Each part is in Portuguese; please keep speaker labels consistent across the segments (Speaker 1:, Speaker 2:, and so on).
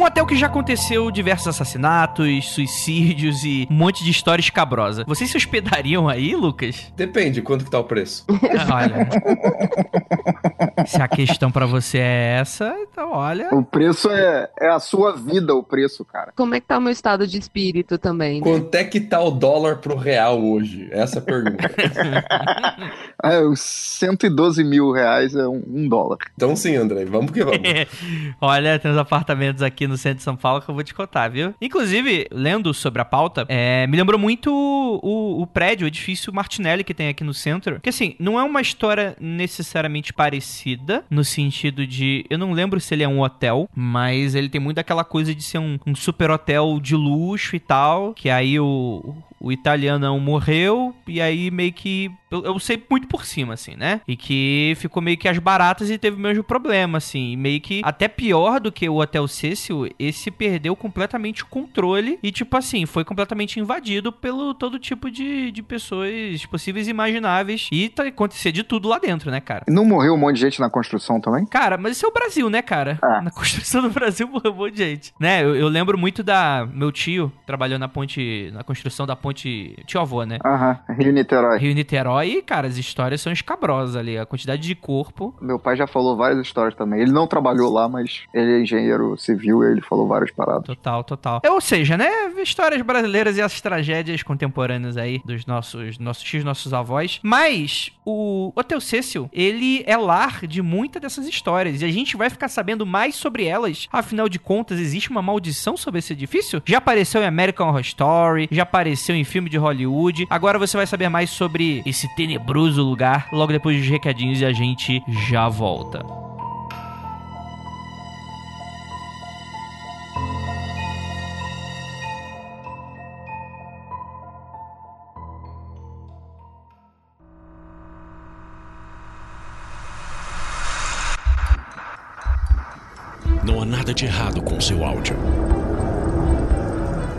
Speaker 1: Um hotel que já aconteceu diversos assassinatos, suicídios e um monte de história escabrosa. Vocês se hospedariam aí, Lucas?
Speaker 2: Depende, quanto que tá o preço?
Speaker 1: Olha. se a questão para você é essa, então olha.
Speaker 3: O preço é, é a sua vida, o preço, cara.
Speaker 4: Como é que tá o meu estado de espírito também? né?
Speaker 2: Quanto é que tá o dólar pro real hoje? Essa é a pergunta.
Speaker 3: É, os 112 mil reais é um, um dólar.
Speaker 2: então sim, André, vamos que vamos.
Speaker 1: Olha, tem uns apartamentos aqui no centro de São Paulo que eu vou te contar, viu? Inclusive, lendo sobre a pauta, é, me lembrou muito o, o prédio, o edifício Martinelli que tem aqui no centro. Que assim, não é uma história necessariamente parecida, no sentido de. Eu não lembro se ele é um hotel, mas ele tem muito aquela coisa de ser um, um super hotel de luxo e tal. Que aí o, o italianão morreu e aí meio que. Eu, eu sei muito por cima, assim, né? E que ficou meio que as baratas e teve o mesmo problema, assim. E meio que até pior do que o Hotel Cecil, esse perdeu completamente o controle e, tipo assim, foi completamente invadido pelo todo tipo de, de pessoas possíveis e imagináveis. E tá acontecer de tudo lá dentro, né, cara?
Speaker 3: Não morreu um monte de gente na construção também?
Speaker 1: Cara, mas isso é o Brasil, né, cara?
Speaker 3: Ah.
Speaker 1: Na construção do Brasil morreu um monte de gente. Né, eu, eu lembro muito da. Meu tio trabalhou na ponte. Na construção da ponte. Tio avô, né?
Speaker 3: Aham, Rio Niterói.
Speaker 1: Rio Niterói, e, cara, as histórias são escabrosas ali. A quantidade de corpo.
Speaker 3: Meu pai já falou várias histórias também. Ele não trabalhou lá, mas ele é engenheiro civil e ele falou várias paradas.
Speaker 1: Total, total. É, ou seja, né? Histórias brasileiras e as tragédias contemporâneas aí dos nossos, nossos tios, nossos avós. Mas o Hotel Cecil, ele é lar de muitas dessas histórias. E a gente vai ficar sabendo mais sobre elas. Afinal de contas, existe uma maldição sobre esse edifício? Já apareceu em American Horror Story, já apareceu em filme de Hollywood. Agora você vai saber mais sobre esse tenebroso lugar logo depois dos recadinhos e a gente já volta.
Speaker 5: Não há nada de errado com seu áudio.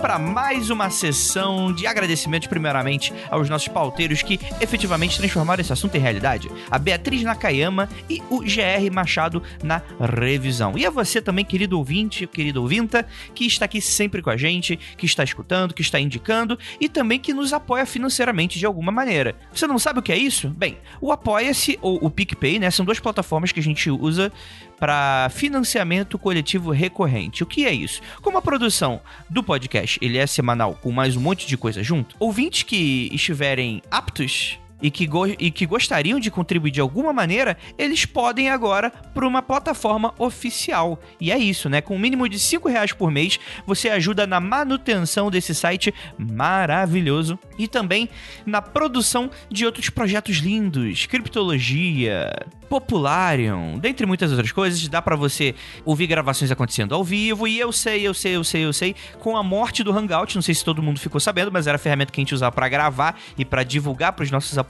Speaker 1: Para mais uma sessão de agradecimentos, primeiramente, aos nossos pauteiros que efetivamente transformaram esse assunto em realidade. A Beatriz Nakayama e o GR Machado na revisão. E a você também, querido ouvinte, querido ouvinta, que está aqui sempre com a gente, que está escutando, que está indicando e também que nos apoia financeiramente de alguma maneira. Você não sabe o que é isso? Bem, o Apoia-se ou o PicPay, né, são duas plataformas que a gente usa para financiamento coletivo recorrente. O que é isso? Como a produção do podcast ele é semanal com mais um monte de coisa junto, ouvintes que estiverem aptos e que, e que gostariam de contribuir de alguma maneira, eles podem agora para uma plataforma oficial. E é isso, né? Com um mínimo de 5 reais por mês, você ajuda na manutenção desse site maravilhoso e também na produção de outros projetos lindos, criptologia, Popularium, dentre muitas outras coisas, dá pra você ouvir gravações acontecendo ao vivo. E eu sei, eu sei, eu sei, eu sei, com a morte do Hangout, não sei se todo mundo ficou sabendo, mas era a ferramenta que a gente usava pra gravar e pra divulgar pros nossos apoiadores.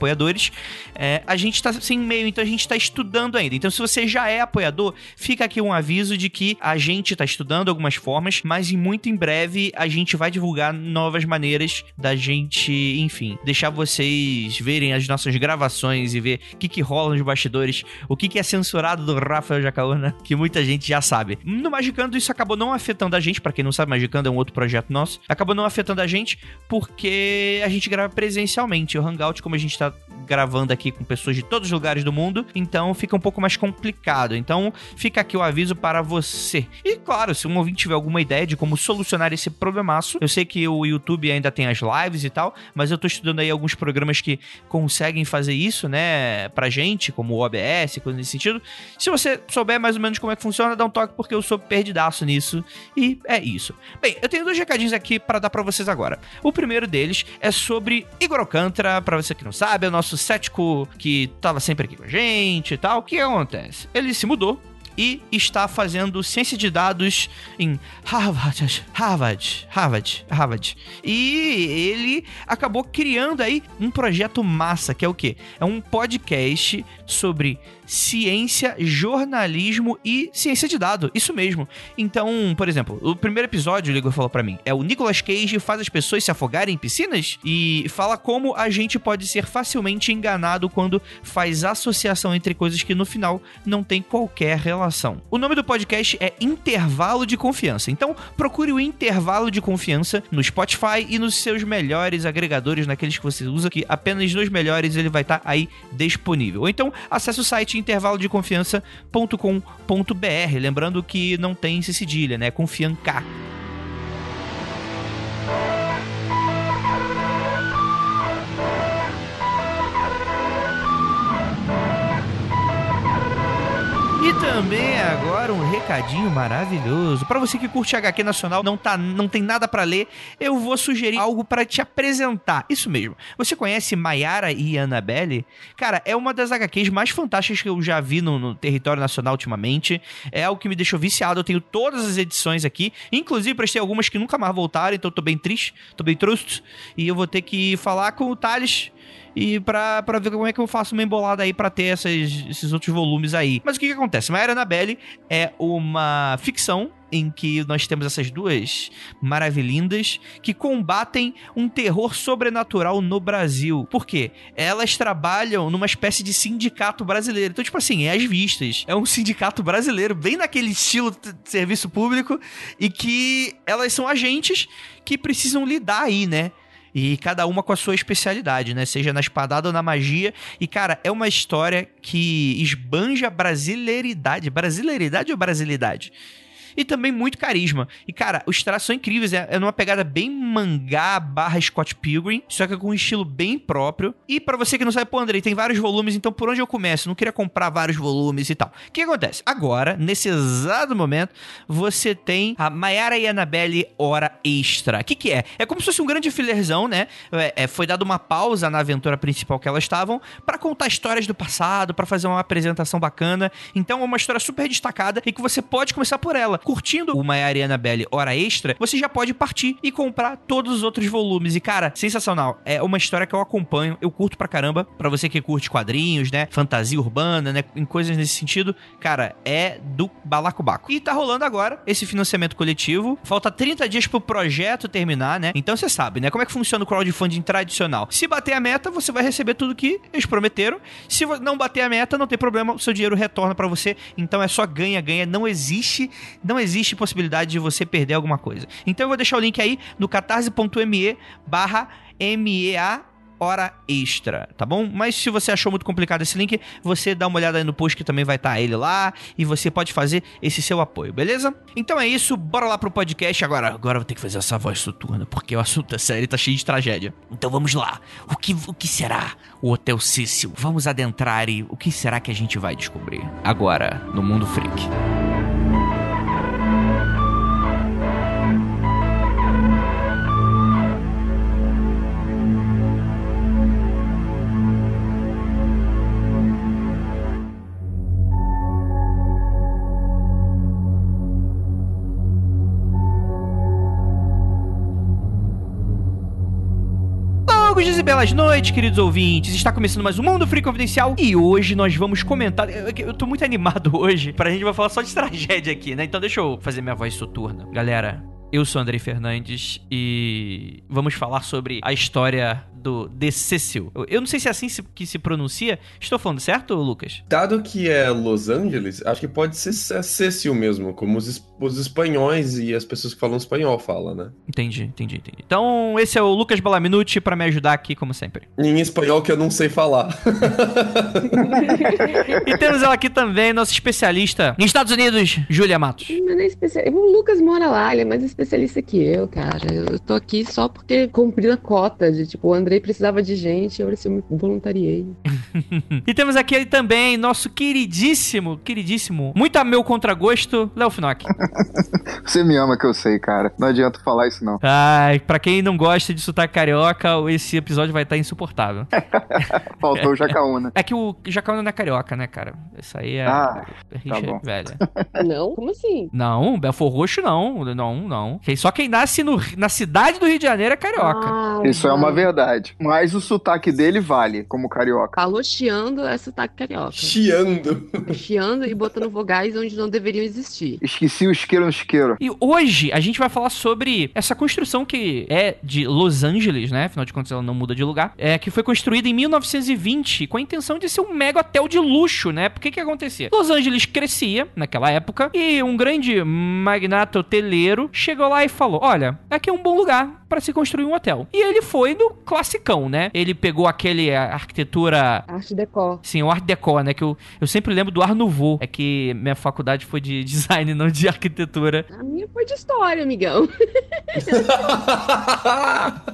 Speaker 1: É, a gente tá sem e-mail, então a gente tá estudando ainda. Então, se você já é apoiador, fica aqui um aviso de que a gente tá estudando algumas formas, mas muito em breve a gente vai divulgar novas maneiras da gente, enfim, deixar vocês verem as nossas gravações e ver o que, que rola nos bastidores o que, que é censurado do Rafael Jacaúna, que muita gente já sabe. No Magicando, isso acabou não afetando a gente, pra quem não sabe, Magicando é um outro projeto nosso, acabou não afetando a gente porque a gente grava presencialmente. O Hangout, como a gente tá gravando aqui com pessoas de todos os lugares do mundo, então fica um pouco mais complicado. Então fica aqui o aviso para você. E claro, se um ouvinte tiver alguma ideia de como solucionar esse problemaço, eu sei que o YouTube ainda tem as lives e tal, mas eu tô estudando aí alguns programas que conseguem fazer isso, né, pra gente, como o OBS, coisa nesse sentido. Se você souber mais ou menos como é que funciona, dá um toque porque eu sou perdidaço nisso. E é isso. Bem, eu tenho dois recadinhos aqui para dar para vocês agora. O primeiro deles é sobre Igor Alcântara, pra você que não sabe, é o nosso cético que tava sempre aqui com a gente e tal. O que acontece? Ele se mudou e está fazendo ciência de dados em Harvard, Harvard, Harvard, Harvard. E ele acabou criando aí um projeto massa, que é o quê? É um podcast sobre ciência, jornalismo e ciência de dado. Isso mesmo. Então, por exemplo, o primeiro episódio, o Igor falou para mim, é o Nicolas Cage faz as pessoas se afogarem em piscinas e fala como a gente pode ser facilmente enganado quando faz associação entre coisas que no final não tem qualquer relação. O nome do podcast é Intervalo de Confiança. Então, procure o Intervalo de Confiança no Spotify e nos seus melhores agregadores, naqueles que você usa, que apenas nos melhores ele vai estar tá aí disponível. Ou então, acesse o site intervalodeconfiança.com.br. Lembrando que não tem cedilha, né? Confianca. E também agora um recadinho maravilhoso. Para você que curte HQ nacional, não tá não tem nada para ler, eu vou sugerir algo para te apresentar. Isso mesmo. Você conhece Maiara e Annabelle? Cara, é uma das HQs mais fantásticas que eu já vi no, no, território nacional ultimamente. É algo que me deixou viciado. Eu tenho todas as edições aqui, inclusive prestei algumas que nunca mais voltaram, então tô bem triste, tô bem triste e eu vou ter que falar com o Thales e pra, pra ver como é que eu faço uma embolada aí para ter essas, esses outros volumes aí. Mas o que, que acontece? Maera Annabelle é uma ficção em que nós temos essas duas maravilhindas que combatem um terror sobrenatural no Brasil. Por quê? Elas trabalham numa espécie de sindicato brasileiro. Então, tipo assim, é as vistas. É um sindicato brasileiro, bem naquele estilo de serviço público, e que elas são agentes que precisam lidar aí, né? E cada uma com a sua especialidade, né? Seja na espadada ou na magia. E, cara, é uma história que esbanja brasileiridade. Brasileiridade ou brasilidade? E também muito carisma. E, cara, os traços são incríveis. É, é numa pegada bem mangá barra Scott Pilgrim, só que com um estilo bem próprio. E para você que não sabe, pô, Andrei, tem vários volumes, então por onde eu começo? Não queria comprar vários volumes e tal. O que acontece? Agora, nesse exato momento, você tem a Mayara e Annabelle Hora Extra. O que, que é? É como se fosse um grande fillerzão, né? É, é, foi dado uma pausa na aventura principal que elas estavam para contar histórias do passado, para fazer uma apresentação bacana. Então é uma história super destacada e que você pode começar por ela curtindo o Maiara e Annabelle Hora Extra, você já pode partir e comprar todos os outros volumes. E, cara, sensacional. É uma história que eu acompanho, eu curto pra caramba. Pra você que curte quadrinhos, né? Fantasia urbana, né? Em coisas nesse sentido, cara, é do balacobaco. E tá rolando agora esse financiamento coletivo. Falta 30 dias pro projeto terminar, né? Então você sabe, né? Como é que funciona o crowdfunding tradicional. Se bater a meta, você vai receber tudo que eles prometeram. Se não bater a meta, não tem problema, o seu dinheiro retorna para você. Então é só ganha-ganha. Não existe não existe possibilidade de você perder alguma coisa. Então eu vou deixar o link aí no catarse.me barra MEA hora extra, tá bom? Mas se você achou muito complicado esse link, você dá uma olhada aí no post que também vai estar tá ele lá e você pode fazer esse seu apoio, beleza? Então é isso, bora lá pro podcast agora. Agora eu vou ter que fazer essa voz soturna, porque o assunto é sério tá cheio de tragédia. Então vamos lá. O que, o que será o Hotel Cecil? Vamos adentrar e o que será que a gente vai descobrir agora no Mundo Freak? Longos dias e belas noites, queridos ouvintes. Está começando mais um Mundo Free Confidencial e hoje nós vamos comentar. Eu, eu tô muito animado hoje, pra gente vai falar só de tragédia aqui, né? Então deixa eu fazer minha voz soturna. Galera, Eu sou Andrei Fernandes e vamos falar sobre a história do The Cecil. Eu- não sei se é assim que se pronuncia. Estou falando certo, Lucas?
Speaker 2: Dado que é Los Angeles, acho que pode ser é Cecil mesmo, como os, os espanhóis e as pessoas que falam espanhol falam, né?
Speaker 1: Entendi, entendi, entendi. Então, esse é o Lucas Balaminuti pra me ajudar aqui, como sempre.
Speaker 2: Em espanhol que eu não sei falar.
Speaker 1: E temos ela aqui também, nossa especialista em Estados Unidos, Júlia Matos.
Speaker 4: Não é nem especial... O Lucas mora lá, ele é mais especialista que eu, cara. Eu tô aqui só porque cumpri a cota de, tipo, o Andrei precisava de gente, eu me voluntariei.
Speaker 1: E temos aqui ele também, nosso queridíssimo, queridíssimo, muito a meu contragosto, Léo Finock.
Speaker 3: Você me ama que eu sei, cara. Não adianta falar isso, não.
Speaker 1: Ai, pra quem não gosta de sotaque carioca, esse episódio vai estar insuportável.
Speaker 3: Faltou o Jacaúna.
Speaker 1: É que o Jacaúna não é carioca, né, cara? Isso aí é.
Speaker 3: Ah,
Speaker 1: rixa
Speaker 3: bom.
Speaker 1: velha.
Speaker 4: Não? Como assim?
Speaker 1: Não, Belfor Roxo não. Não, não. Quem- Só quem nasce no- na cidade do Rio de Janeiro é carioca.
Speaker 4: Ah,
Speaker 3: Isso é uma verdade. Mas o sotaque dele vale, como carioca.
Speaker 4: Falou chiando é sotaque carioca.
Speaker 2: Chiando.
Speaker 4: Chiando e botando vogais onde não deveriam existir.
Speaker 3: Esqueci o isqueiro no isqueiro.
Speaker 1: E hoje a gente vai falar sobre essa construção que é de Los Angeles, né? Afinal de contas, ela não muda de lugar. É que foi construída em 1920 com a intenção de ser um mega hotel de luxo, né? Porque que acontecia? Los Angeles crescia naquela época e um grande magnata hoteleiro chegou lá e falou: Olha, aqui é um bom lugar para se construir um hotel. E ele foi no classicão, né? Ele pegou aquele a arquitetura
Speaker 4: Arte decor.
Speaker 1: Sim, o Art Deco, né? Que eu, eu sempre lembro do Art Nouveau. É que minha faculdade foi de design, não de arquitetura.
Speaker 4: A minha foi de história, amigão.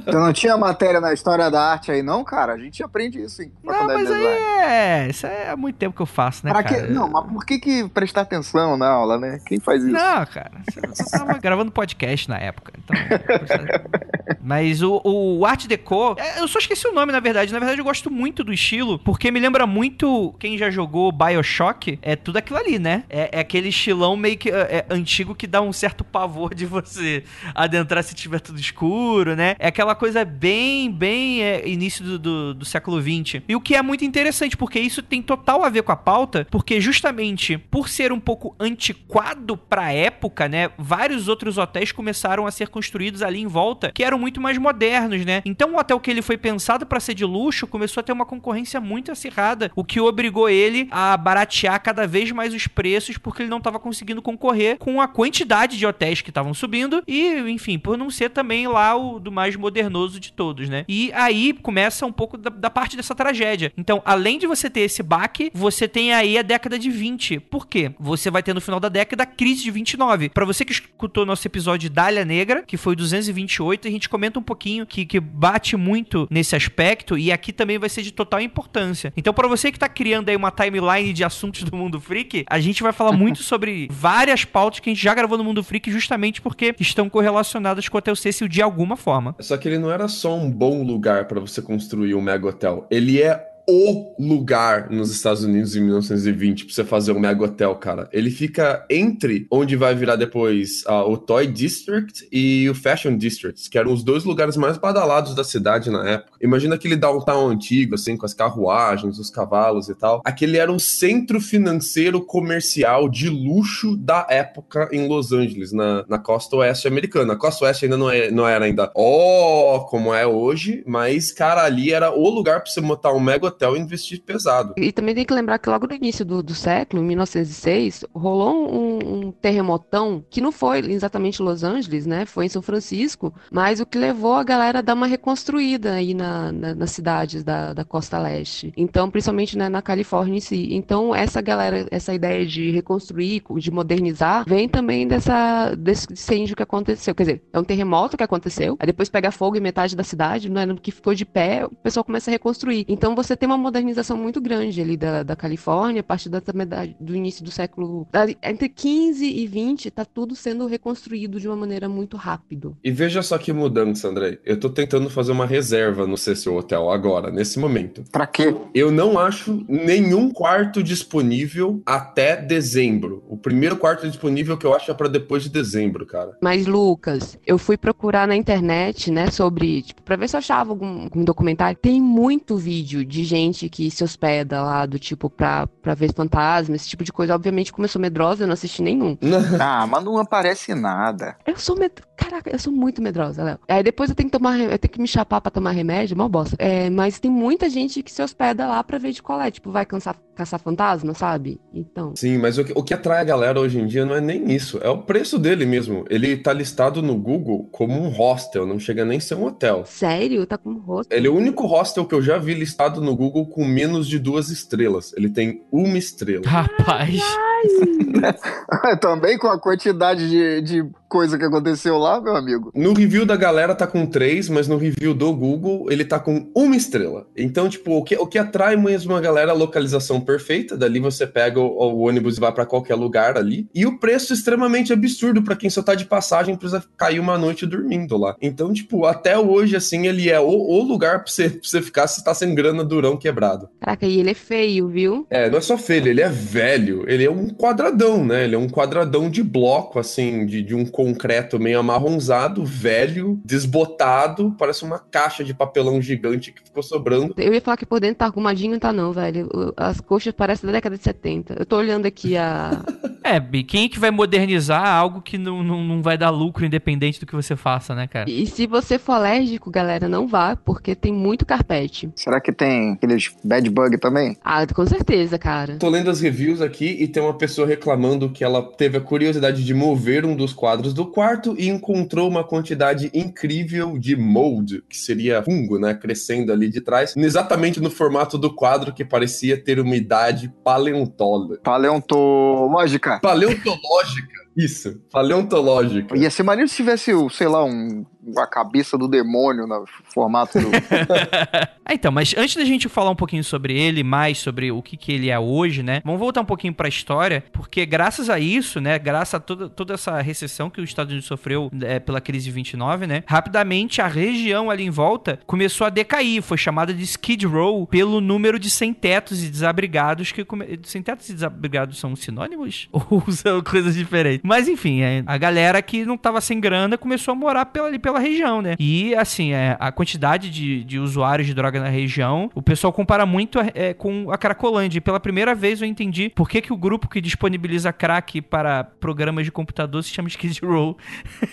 Speaker 3: Você não tinha matéria na história da arte aí, não, cara? A gente aprende isso em
Speaker 1: Não,
Speaker 3: faculdade
Speaker 1: mas
Speaker 3: de
Speaker 1: aí é. Isso é há muito tempo que eu faço, né,
Speaker 3: Pra
Speaker 1: cara?
Speaker 3: que... Não, mas por que, que prestar atenção na aula, né? Quem faz isso?
Speaker 1: Não, cara. Você você tava gravando podcast na época. Então. Mas o, o Art Deco. é, Eu só esqueci o nome, na verdade. Na verdade, eu gosto muito do estilo, porque me lembra muito quem já jogou Bioshock. É tudo aquilo ali, né? É, é aquele estilão meio que é, é antigo que dá um certo pavor de você adentrar se tiver tudo escuro, né? É aquela coisa bem, bem é, início do, do, do século XX. E o que é muito interessante, porque isso tem total a ver com a pauta, porque justamente por ser um pouco antiquado pra época, né? Vários outros hotéis começaram a ser construídos ali em volta, que eram muito mais modernos, né? Então o hotel que ele foi pensado pra ser de luxo começou a ter uma concorrência muito acirrada, o que obrigou ele a baratear cada vez mais os preços, porque ele não estava conseguindo concorrer com a quantidade de hotéis que estavam subindo e, enfim, por não ser também lá o do mais modernoso de todos, né? E aí começa um pouco da, da parte dessa tragédia. Então, além de você ter esse baque, você tem aí a década de 20. Por quê? Você vai ter no final da década a crise de 29. Pra você que escutou nosso episódio Dália Negra, que foi o 228, a gente comenta um pouquinho que, que bate muito nesse aspecto e aqui também vai ser de total importância. Então, pra você que tá criando aí uma timeline de assuntos do Mundo Freak, a gente vai falar muito sobre várias pautas que a gente já gravou no Mundo Freak justamente porque estão correlacionadas com o Hotel Cecil de alguma forma.
Speaker 2: Só que ele não era só um bom lugar pra você construir um mega hotel. Ele é o lugar nos Estados Unidos em 1920 pra você fazer um mega hotel, cara. Ele fica entre onde vai virar depois ah, o Toy District e o Fashion District, que eram os dois lugares mais badalados da cidade na época. Imagina aquele downtown antigo, assim, com as carruagens, os cavalos e tal. Aquele era o centro financeiro comercial de luxo da época em Los Angeles, na, na costa oeste americana. A costa oeste ainda não, é, não era ainda ó como é hoje, mas, cara, ali era o lugar pra você montar um mega hotel e investir pesado.
Speaker 4: E também tem que lembrar que logo no início do, do século, em 1906, rolou um, um terremotão que não foi exatamente Los Angeles, né? Foi em São Francisco, mas o que levou a galera a dar uma reconstruída aí na, na- nas cidades da, da costa leste. Então, principalmente né, na Califórnia em si. Então, essa galera, essa ideia de reconstruir, de modernizar, vem também dessa, desse incêndio que aconteceu. Quer dizer, é um terremoto que aconteceu, aí depois pega fogo em metade da cidade, não é que ficou de pé, o pessoal começa a reconstruir. Então, você tem uma modernização muito grande ali da, da Califórnia, a partir da, também da- do início do século. da- Entre 15 e 20, tá tudo sendo reconstruído de uma maneira muito rápido.
Speaker 2: E veja só que mudança, André. Eu tô tentando fazer uma reserva no Cecil Hotel agora, nesse momento.
Speaker 3: Pra quê?
Speaker 2: Eu não acho nenhum quarto disponível até dezembro. O primeiro quarto disponível que eu acho é pra depois de dezembro, cara.
Speaker 4: Mas, Lucas, eu fui procurar na internet, né, sobre, tipo, pra ver se eu achava algum, algum documentário. Tem muito vídeo de gente que se hospeda lá, do tipo, pra, pra ver fantasma, esse tipo de coisa. Obviamente, como eu sou medrosa, eu não assisti nenhum.
Speaker 3: Ah, mas não aparece nada.
Speaker 4: Eu sou med... Caraca, eu sou muito medrosa, Léo. Aí depois eu tenho que tomar, eu tenho que me chapar pra tomar remédio, mal bosta. É, mas tem muita gente que se hospeda lá pra ver de colé, tipo, vai cansar, caçar fantasma, sabe? Então.
Speaker 2: Sim, mas o que, o que atrai a galera hoje em dia não é nem isso, é o preço dele mesmo. Ele tá listado no Google como um hostel, não chega nem a ser um hotel.
Speaker 4: Sério? Tá com o rosto.
Speaker 2: Ele é o único hostel que eu já vi listado no Google com menos de duas estrelas. Ele tem uma estrela.
Speaker 1: Rapaz.
Speaker 3: Também com a quantidade de, de coisa que aconteceu lá, meu amigo.
Speaker 2: No review da galera tá com três, mas no review do Google ele tá com uma estrela. Então, tipo, o que, o que atrai mesmo a galera é a localização perfeita. Dali você pega o, o ônibus e vai pra qualquer lugar ali. E o preço extremamente absurdo pra quem só tá de passagem precisa cair uma noite dormindo lá. Então, tipo, até hoje, assim, ele é o, o lugar pra você, pra você ficar se tá sem grana durão quebrado.
Speaker 4: Caraca, e ele é feio, viu?
Speaker 2: É, não é só feio, ele é velho. Ele é um quadradão, né? Ele é um quadradão de bloco, assim, de, de um concreto meio amarronzado, velho, desbotado. Parece uma caixa de papelão gigante que ficou sobrando.
Speaker 4: Eu ia falar que por dentro tá arrumadinho, não tá não, velho. As coxas parecem da década de 70. Eu tô olhando aqui a...
Speaker 1: É, Bi, quem é que vai modernizar algo que não, não, não vai dar lucro independente do que você faça, né, cara?
Speaker 4: E se você for alérgico, galera, não vá, porque tem muito carpete.
Speaker 3: Será que tem aqueles bad bug também?
Speaker 4: Ah, com certeza, cara.
Speaker 2: Tô lendo as reviews aqui e tem uma pessoa reclamando que ela teve a curiosidade de mover um dos quadros do quarto e encontrou uma quantidade incrível de mold, que seria fungo, né, crescendo ali de trás, exatamente no formato do quadro que parecia ter uma idade paleontóloga.
Speaker 3: Paleontológica.
Speaker 2: Paleontológica. Isso, paleontológica.
Speaker 3: Ia ser maneiro se tivesse, sei lá, um, a cabeça do demônio no formato do.
Speaker 1: Ah, então, mas antes da gente falar um pouquinho sobre ele, mais sobre o que, que ele é hoje, né? Vamos voltar um pouquinho pra história, porque graças a isso, né? Graças a toda, toda essa recessão que os Estados Unidos sofreu é, pela crise de 29, né? Rapidamente a região ali em volta começou a decair. Foi chamada de Skid Row pelo número de sem-tetos e desabrigados que... Come... Sem-tetos e desabrigados são sinônimos? Ou são coisas diferentes? Mas enfim, é, a galera que não tava sem grana começou a morar pela, ali pela região, né? E assim, é, a quantidade de, de usuários de droga na região, o pessoal compara muito é, com a Cracolândia. E pela primeira vez eu entendi por que, que o grupo que disponibiliza crack para programas de computador se chama Skid Row.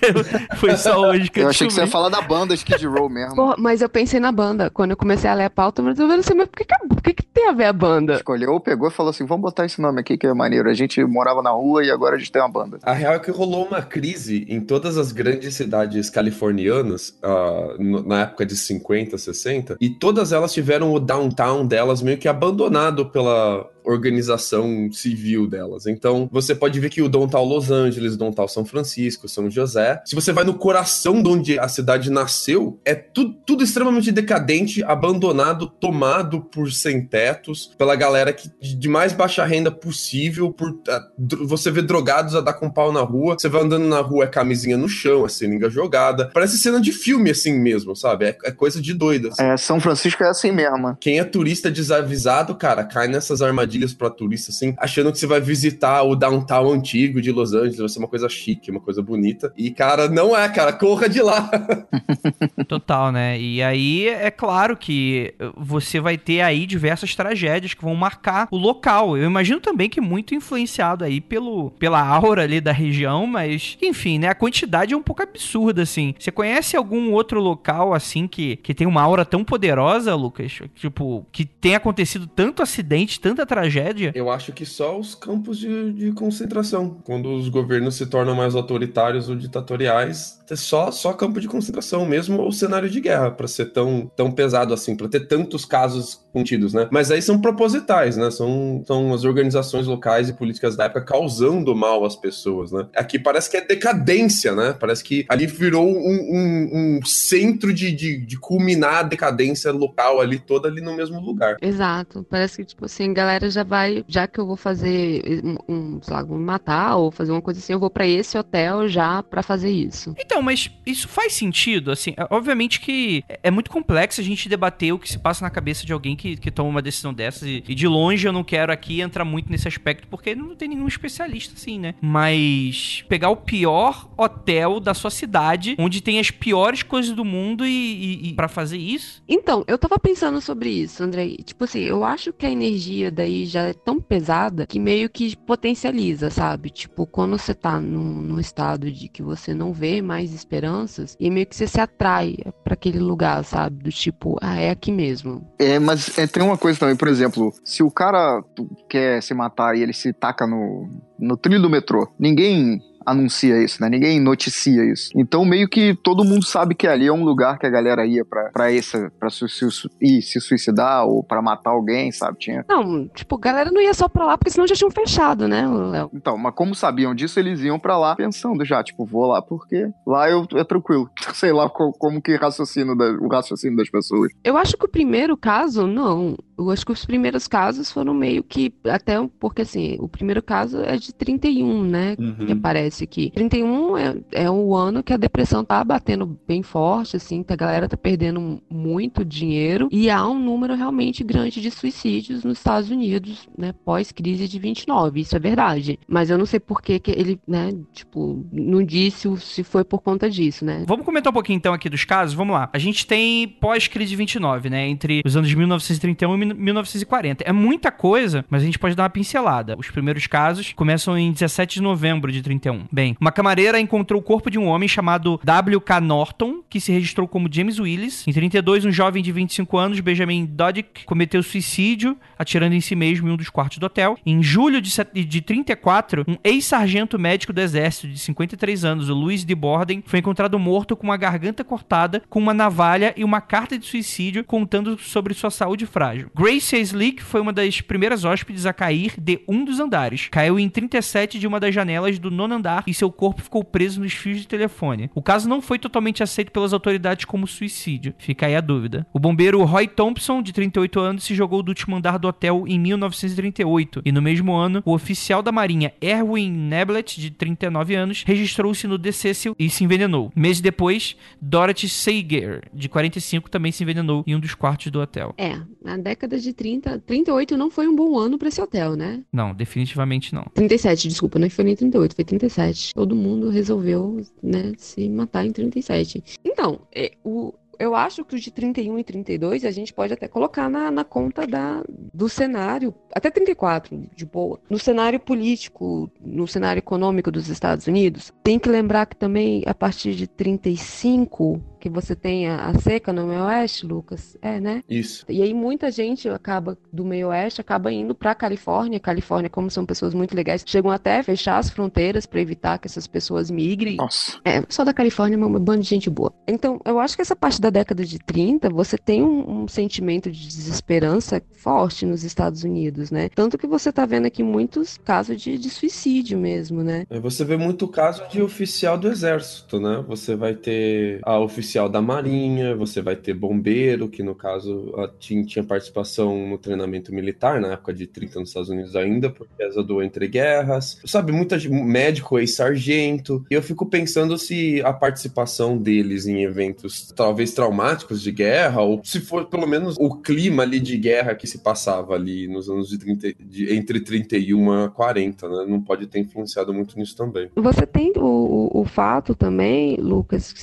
Speaker 1: Foi só hoje que eu,
Speaker 3: Eu achei que você ia falar da banda Skid Row mesmo.
Speaker 4: Porra, mas eu pensei na banda. Quando eu comecei a ler a pauta, mas eu falei assim, mas por que, que, por que, que tem a ver a banda?
Speaker 3: Escolheu, pegou e falou assim: vamos botar esse nome aqui que é maneiro. A gente morava na rua e agora a gente tem uma banda.
Speaker 2: A real é que rolou uma crise em todas as grandes cidades californianas ah, no- na época de 50, 60, e todas elas tiveram o downtown delas meio que abandonado pela organização civil delas. Então, você pode ver que o downtown Los Angeles, o downtown São Francisco, São José, se você vai no coração de onde a cidade nasceu, é tudo, tudo extremamente decadente, abandonado, tomado por sem-tetos, pela galera que, de mais baixa renda possível, por ah, você vê drogados a dar com pau na rua, você vai andando na rua, é camisinha no chão, é seringa jogada, parece cena de filme assim mesmo, sabe? É, é coisa de doida. assim.
Speaker 3: É, São Francisco é assim mesmo.
Speaker 2: Quem é turista desavisado, cara, cai nessas armadilhas pra turista, assim, achando que você vai visitar o downtown antigo de Los Angeles, vai ser uma coisa chique, uma coisa bonita. E, cara, não é, cara, corra de lá.
Speaker 1: Total, né? E aí é claro que você vai ter aí diversas tragédias que vão marcar o local. Eu imagino também que muito influenciado aí pelo, pela aura ali da região, mas enfim, né? A quantidade é um pouco absurda, assim. Você conhece algum outro local, assim, que, que tem uma aura tão poderosa, Lucas? Tipo, que tem acontecido tanto acidente, tanta tragédia?
Speaker 2: Eu acho que só os campos de, de concentração. Quando os governos se tornam mais autoritários ou ditatoriais, só, só campo de concentração mesmo ou cenário de guerra pra ser tão, tão pesado assim, pra ter tantos casos contidos, né? Mas aí são propositais, né? São, são as organizações locais e políticas da época causando mal às pessoas, né? Aqui parece que é decadência, né? Parece que ali virou um, um, um centro de, de, de culminar a decadência local ali, toda ali no mesmo lugar.
Speaker 4: Exato. Parece que, tipo assim, a galera já vai, já que eu vou fazer um, um sei lá, vou me matar ou fazer uma coisa assim, eu vou pra esse hotel já pra fazer isso.
Speaker 1: Então, mas isso faz sentido, assim, é- obviamente que é- é muito complexo a gente debater o que se passa na cabeça de alguém que que, toma uma decisão dessas. E, e, de longe eu não quero aqui entrar muito nesse aspecto, porque não tem nenhum especialista assim, né? Mas pegar o pior hotel da sua cidade, onde tem as piores coisas do mundo e, e, e para fazer isso.
Speaker 4: Então, eu tava pensando sobre isso, André. Tipo assim, eu acho que a energia daí já é tão pesada que meio que potencializa, sabe? Tipo, quando você tá num, num estado de que você não vê mais esperanças, e meio que você se atrai para aquele lugar, sabe? Do tipo, ah, é aqui mesmo.
Speaker 3: É, mas é, tem uma coisa também, por exemplo, se o cara quer se matar e ele se taca no, no trilho do metrô, ninguém anuncia isso, né? Ninguém noticia isso. Então, meio que todo mundo sabe que ali é um lugar que a galera ia pra, pra, esse, pra se, se, ir se suicidar ou pra matar alguém, sabe? Tinha...
Speaker 4: Não, tipo, a galera não ia só pra lá porque senão já tinham fechado, né, Léo?
Speaker 3: Então, mas como sabiam disso, eles iam pra lá pensando já, tipo, vou lá porque lá eu, é tranquilo. Sei lá como, como que raciocínio da, o raciocínio das pessoas.
Speaker 4: Eu acho que o primeiro caso, não. Eu acho que os primeiros casos foram meio que, até porque assim, o primeiro caso é de 31, né, uhum. que aparece aqui. 31 é, é o ano que a depressão tá batendo bem forte, assim, que a galera tá perdendo muito dinheiro e há um número realmente grande de suicídios nos Estados Unidos, né, pós-crise de 29, isso é verdade. Mas eu não sei por que, que ele, né, tipo, não disse se foi por conta disso, né.
Speaker 1: Vamos comentar um pouquinho então aqui dos casos, vamos lá. A gente tem pós-crise de 29, né, entre os anos de 1931 e 1940. É muita coisa, mas a gente pode dar uma pincelada. Os primeiros casos começam em 17 de novembro de 31. Bem, uma camareira encontrou o corpo de um homem chamado W.K. Norton, que se registrou como James Willis. Em 32, um jovem de 25 anos, Benjamin Doddick, cometeu suicídio atirando em si mesmo em um dos quartos do hotel. Em julho de, de 34, um ex-sargento médico do exército de 53 anos, o Louis de Borden, foi encontrado morto com uma garganta cortada, com uma navalha e uma carta de suicídio contando sobre sua saúde frágil. Grace Slick foi uma das primeiras hóspedes a cair de um dos andares. Caiu em 37 de uma das janelas do nono andar e seu corpo ficou preso nos fios de telefone. O caso não foi totalmente aceito pelas autoridades como suicídio. Fica aí a dúvida. O bombeiro Roy Thompson, de 38 anos, se jogou do último andar do hotel em 1938 e no mesmo ano, o oficial da Marinha Erwin Neblet, de 39 anos, registrou-se no The Cecil e se envenenou. Meses depois, Dorothy Sager, de 45, também se envenenou em um dos quartos do hotel.
Speaker 4: É, na década de 30, 38 não foi um bom ano para esse hotel, né?
Speaker 1: Não, definitivamente não.
Speaker 4: 37, desculpa, não foi nem 38, foi 37. 37. Todo mundo resolveu, né, se matar em 37. Então, é, o, eu acho que os de 31 e 32 a gente pode até colocar na, na conta da, do cenário, até 34, de boa. No cenário político, no cenário econômico dos Estados Unidos, tem que lembrar que também a partir de 35 que você tem a, seca no meio oeste, Lucas? É, né?
Speaker 2: Isso.
Speaker 4: E aí muita gente acaba do meio oeste acaba indo para Califórnia. Califórnia, como são pessoas muito legais, chegam até a fechar as fronteiras para evitar que essas pessoas migrem.
Speaker 3: Nossa.
Speaker 4: É, só da Califórnia é uma banda de gente boa. Então, eu acho que essa parte da década de 30, você tem um, um sentimento de desesperança forte nos Estados Unidos, né? Tanto que você tá vendo aqui muitos casos de, de suicídio mesmo, né?
Speaker 2: É, você vê muito caso de oficial do exército, né? Você vai ter a oficial oficial da Marinha, você vai ter bombeiro, que no caso tinha, tinha participação no treinamento militar, na época de 30 nos Estados Unidos ainda, por causa do Entre Guerras. Sabe, muita médico, ex-sargento. E eu fico pensando se a participação deles em eventos talvez traumáticos de guerra, ou se for pelo menos o clima ali de guerra que se passava ali nos anos de, 30, de entre 31 a 40, né? Não pode ter influenciado muito nisso também.
Speaker 4: Você tem o, o, o fato também, Lucas,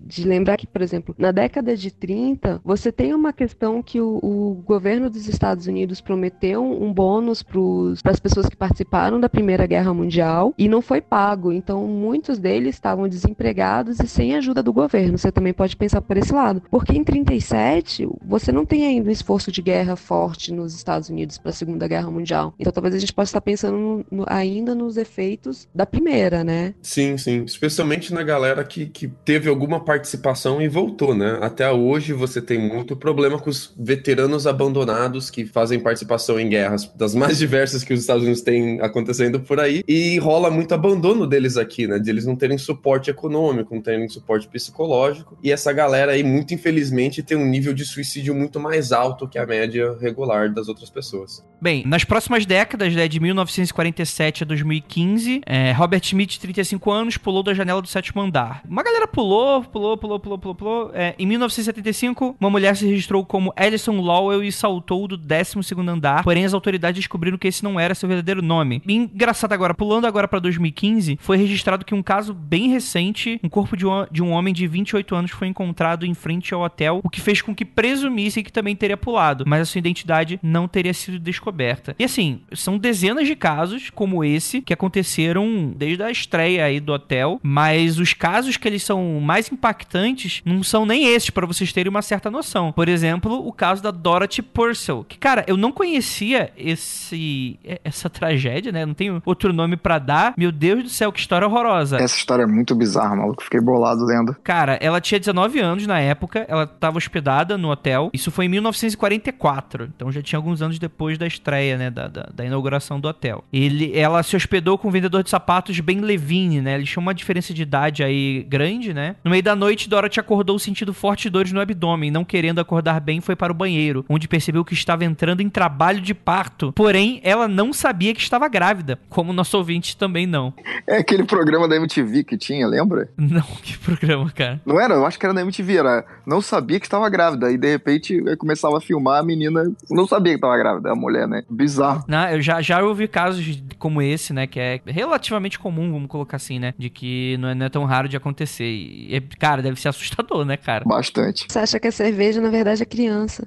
Speaker 4: de lembrar que, por exemplo, na década de 30, você tem uma questão que o, o governo dos Estados Unidos prometeu um bônus para as pessoas que participaram da Primeira Guerra Mundial e não foi pago. Então, muitos deles estavam desempregados e sem ajuda do governo. Você também pode pensar por esse lado. Porque em 37, você não tem ainda um esforço de guerra forte nos Estados Unidos para a Segunda Guerra Mundial. Então, talvez a gente possa estar pensando no, ainda nos efeitos da primeira, né?
Speaker 2: Sim, sim. Especialmente na galera que, que teve alguma participação e voltou, né? Até hoje você tem muito problema com os veteranos abandonados que fazem participação em guerras das mais diversas que os Estados Unidos têm acontecendo por aí e rola muito abandono deles aqui, né? De eles não terem suporte econômico, não terem suporte psicológico e essa galera aí, muito infelizmente, tem um nível de suicídio muito mais alto que a média regular das outras pessoas.
Speaker 1: Bem, nas próximas décadas, né, de 1947 a 2015, é, Robert Smith, 35 anos, pulou da janela do sétimo andar. Uma galera pulou, pulou, pulou, pulou, pulou, pulou. É, em 1975, uma mulher se registrou como Alison Lowell e saltou do 12 andar, porém as autoridades descobriram que esse não era seu verdadeiro nome. E engraçado agora, pulando agora para 2015, foi registrado que um caso bem recente, um corpo de um, de um homem de 28 anos foi encontrado em frente ao hotel, o que fez com que presumissem que também teria pulado, mas a sua identidade não teria sido descoberta. E assim, são dezenas de casos como esse que aconteceram desde a estreia aí do hotel, mas os casos que eles são mais impactantes não são nem esses, para vocês terem uma certa noção. Por exemplo, o caso da Dorothy Purcell, que cara, eu não conhecia esse essa tragédia, né? Não tenho outro nome para dar. Meu Deus do céu, que história horrorosa.
Speaker 3: Essa história é muito bizarra, maluco. Fiquei bolado lendo.
Speaker 1: Cara, ela tinha 19 anos na época, ela estava hospedada no hotel. Isso foi em 1944, então já tinha alguns anos depois da estreia, né, da, da, da inauguração do hotel. Ele, ela se hospedou com o vendedor de sapatos Ben Levine, né? Eles tinham uma diferença de idade aí grande, né? No meio da noite, Dorothy acordou sentindo fortes dores no abdômen, não querendo acordar bem, foi para o banheiro, onde percebeu que estava entrando em trabalho de parto. Porém, ela não sabia que estava grávida, como nosso ouvinte também não.
Speaker 3: É aquele programa da MTV que tinha, lembra?
Speaker 1: Não, que programa, cara?
Speaker 3: Não era? Eu acho que era da MTV, era. Não sabia que estava grávida. E de repente começava a filmar a menina. Não sabia que estava grávida, a mulher, né? Bizarro.
Speaker 1: Não, eu já, já ouvi casos como esse, né? Que é relativamente comum, vamos colocar assim, né? De que não é, não é tão raro de acontecer. E, cara, deve ser assustador, né, cara?
Speaker 3: Bastante.
Speaker 4: Você acha que é cerveja, na verdade, é criança.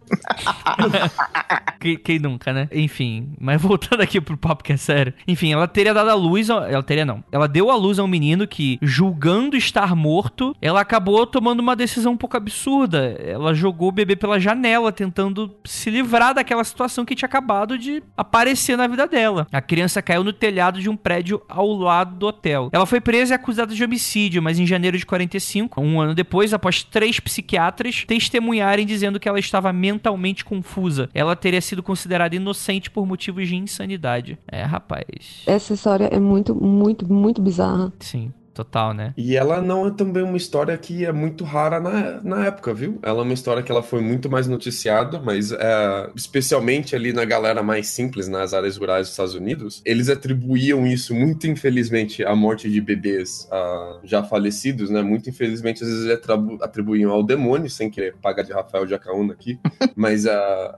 Speaker 1: quem, quem, nunca, né? Enfim, mas voltando aqui pro papo que é sério. Enfim, ela teria dado a luz. Ela teria não. Ela deu a luz a um menino que, julgando estar morto, ela acabou tomando uma decisão um pouco absurda. Ela jogou o bebê pela janela, tentando se livrar daquela situação que tinha acabado de aparecer na vida dela. A criança caiu no telhado de um prédio ao lado do hotel. Ela foi presa e acusada de homicídio, mas em janeiro de 45, um ano depois, após três psiquiatras testemunharem dizendo que ela estava mentalmente confusa, ela teria sido considerada inocente por motivos de insanidade. É, rapaz.
Speaker 4: Essa história é muito, muito, muito bizarra.
Speaker 1: Sim total, né?
Speaker 2: E ela não é também uma história que é muito rara na, na época, viu? Ela é uma história que ela foi muito mais noticiada, mas é, especialmente ali na galera mais simples, nas áreas rurais dos Estados Unidos, eles atribuíam isso, muito infelizmente, à morte de bebês uh, já falecidos, né? Muito infelizmente, às vezes atribuíam ao demônio, sem querer pagar de Rafael Jacaúna aqui, mas uh,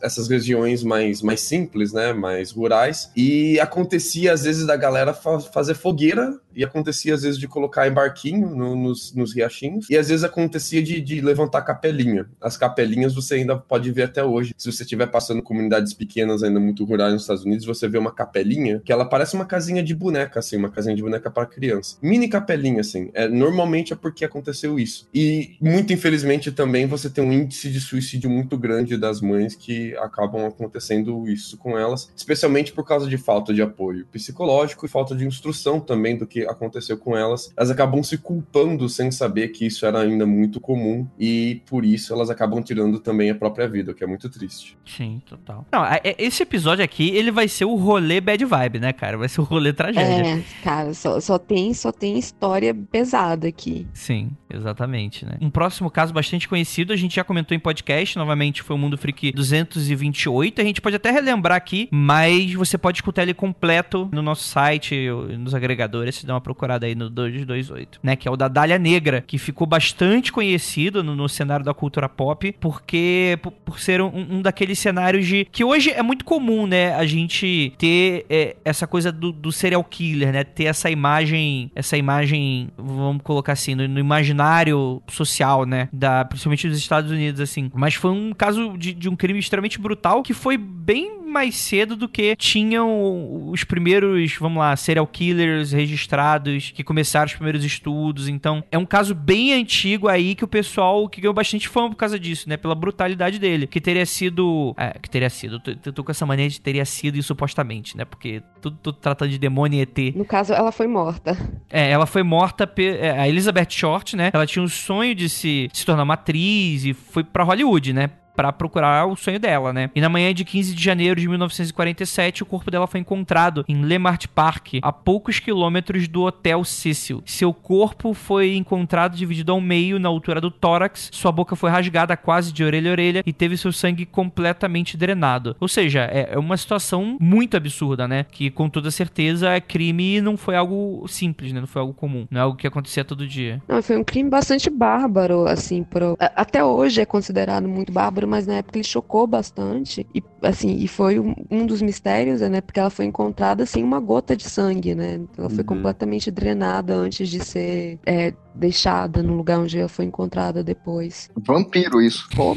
Speaker 2: essas regiões mais, mais simples, né? Mais rurais, e acontecia às vezes da galera fa fazer fogueira e acontecia às vezes de colocar em barquinho no, nos, nos riachinhos, e às vezes acontecia de, de levantar capelinha. As capelinhas você ainda pode ver até hoje. Se você estiver passando comunidades pequenas, ainda muito rurais nos Estados Unidos, você vê uma capelinha que ela parece uma casinha de boneca, assim, uma casinha de boneca para criança. Mini capelinha, assim. É, normalmente é porque aconteceu isso. E, muito infelizmente, também você tem um índice de suicídio muito grande das mães que acabam acontecendo isso com elas, especialmente por causa de falta de apoio psicológico e falta de instrução também do que aconteceu com elas, elas acabam se culpando sem saber que isso era ainda muito comum e por isso elas acabam tirando também a própria vida, o que é muito triste.
Speaker 1: Sim, total. Não, é, esse episódio aqui, ele vai ser o rolê bad vibe, né, cara? Vai ser o rolê tragédia.
Speaker 4: É, cara, só, só tem, só tem história pesada aqui.
Speaker 1: Sim, exatamente, né? Um próximo caso bastante conhecido, a gente já comentou em podcast, novamente foi o Mundo Freak 228, a gente pode até relembrar aqui, mas você pode escutar ele completo no nosso site, nos agregadores, dá uma procurada aí no 228, né? Que é o da Dália Negra, que ficou bastante conhecido no, no cenário da cultura pop, porque por, por ser um, um, daqueles cenários de. que hoje é muito comum, né? A gente ter é, essa coisa do, do, serial killer, né? Ter essa imagem, essa imagem, vamos colocar assim, no, no imaginário social, né? Da, principalmente dos Estados Unidos, assim. Mas foi um caso de, de um crime extremamente brutal que foi bem mais cedo do que tinham os primeiros, vamos lá, serial killers registrados, que começaram os primeiros estudos. Então, é um caso bem antigo aí que o pessoal que ganhou bastante fama por causa disso, né? Pela brutalidade dele. Que teria sido. É, que teria sido. Eu tô, com essa mania de teria sido e supostamente, né? Porque tudo, tratando de demônio e ET.
Speaker 4: No caso, ela foi morta.
Speaker 1: É, ela foi morta. Pe... É, a Elizabeth Short, né? Ela tinha um sonho de se, se tornar uma atriz e foi para Hollywood, né? Para procurar o sonho dela, né? E na manhã de 15 de janeiro de 1947, o corpo dela foi encontrado em Lemart Park, a poucos quilômetros do Hotel Cecil. Seu corpo foi encontrado dividido ao meio na altura do tórax, sua boca foi rasgada quase de orelha a orelha e teve seu sangue completamente drenado. Ou seja, é, é uma situação muito absurda, né? Que com toda certeza é crime e não foi algo simples, né? Não foi algo comum, não é algo que acontecia todo dia.
Speaker 4: Não, foi um crime bastante bárbaro, assim, pro... até hoje é considerado muito bárbaro, mas na época ele chocou bastante e assim, e foi um, um dos mistérios, né? Porque ela foi encontrada sem uma gota de sangue, né? Ela foi uhum. completamente drenada antes de ser é, deixada no lugar onde ela foi encontrada depois.
Speaker 3: Vampiro, isso.
Speaker 4: Pô,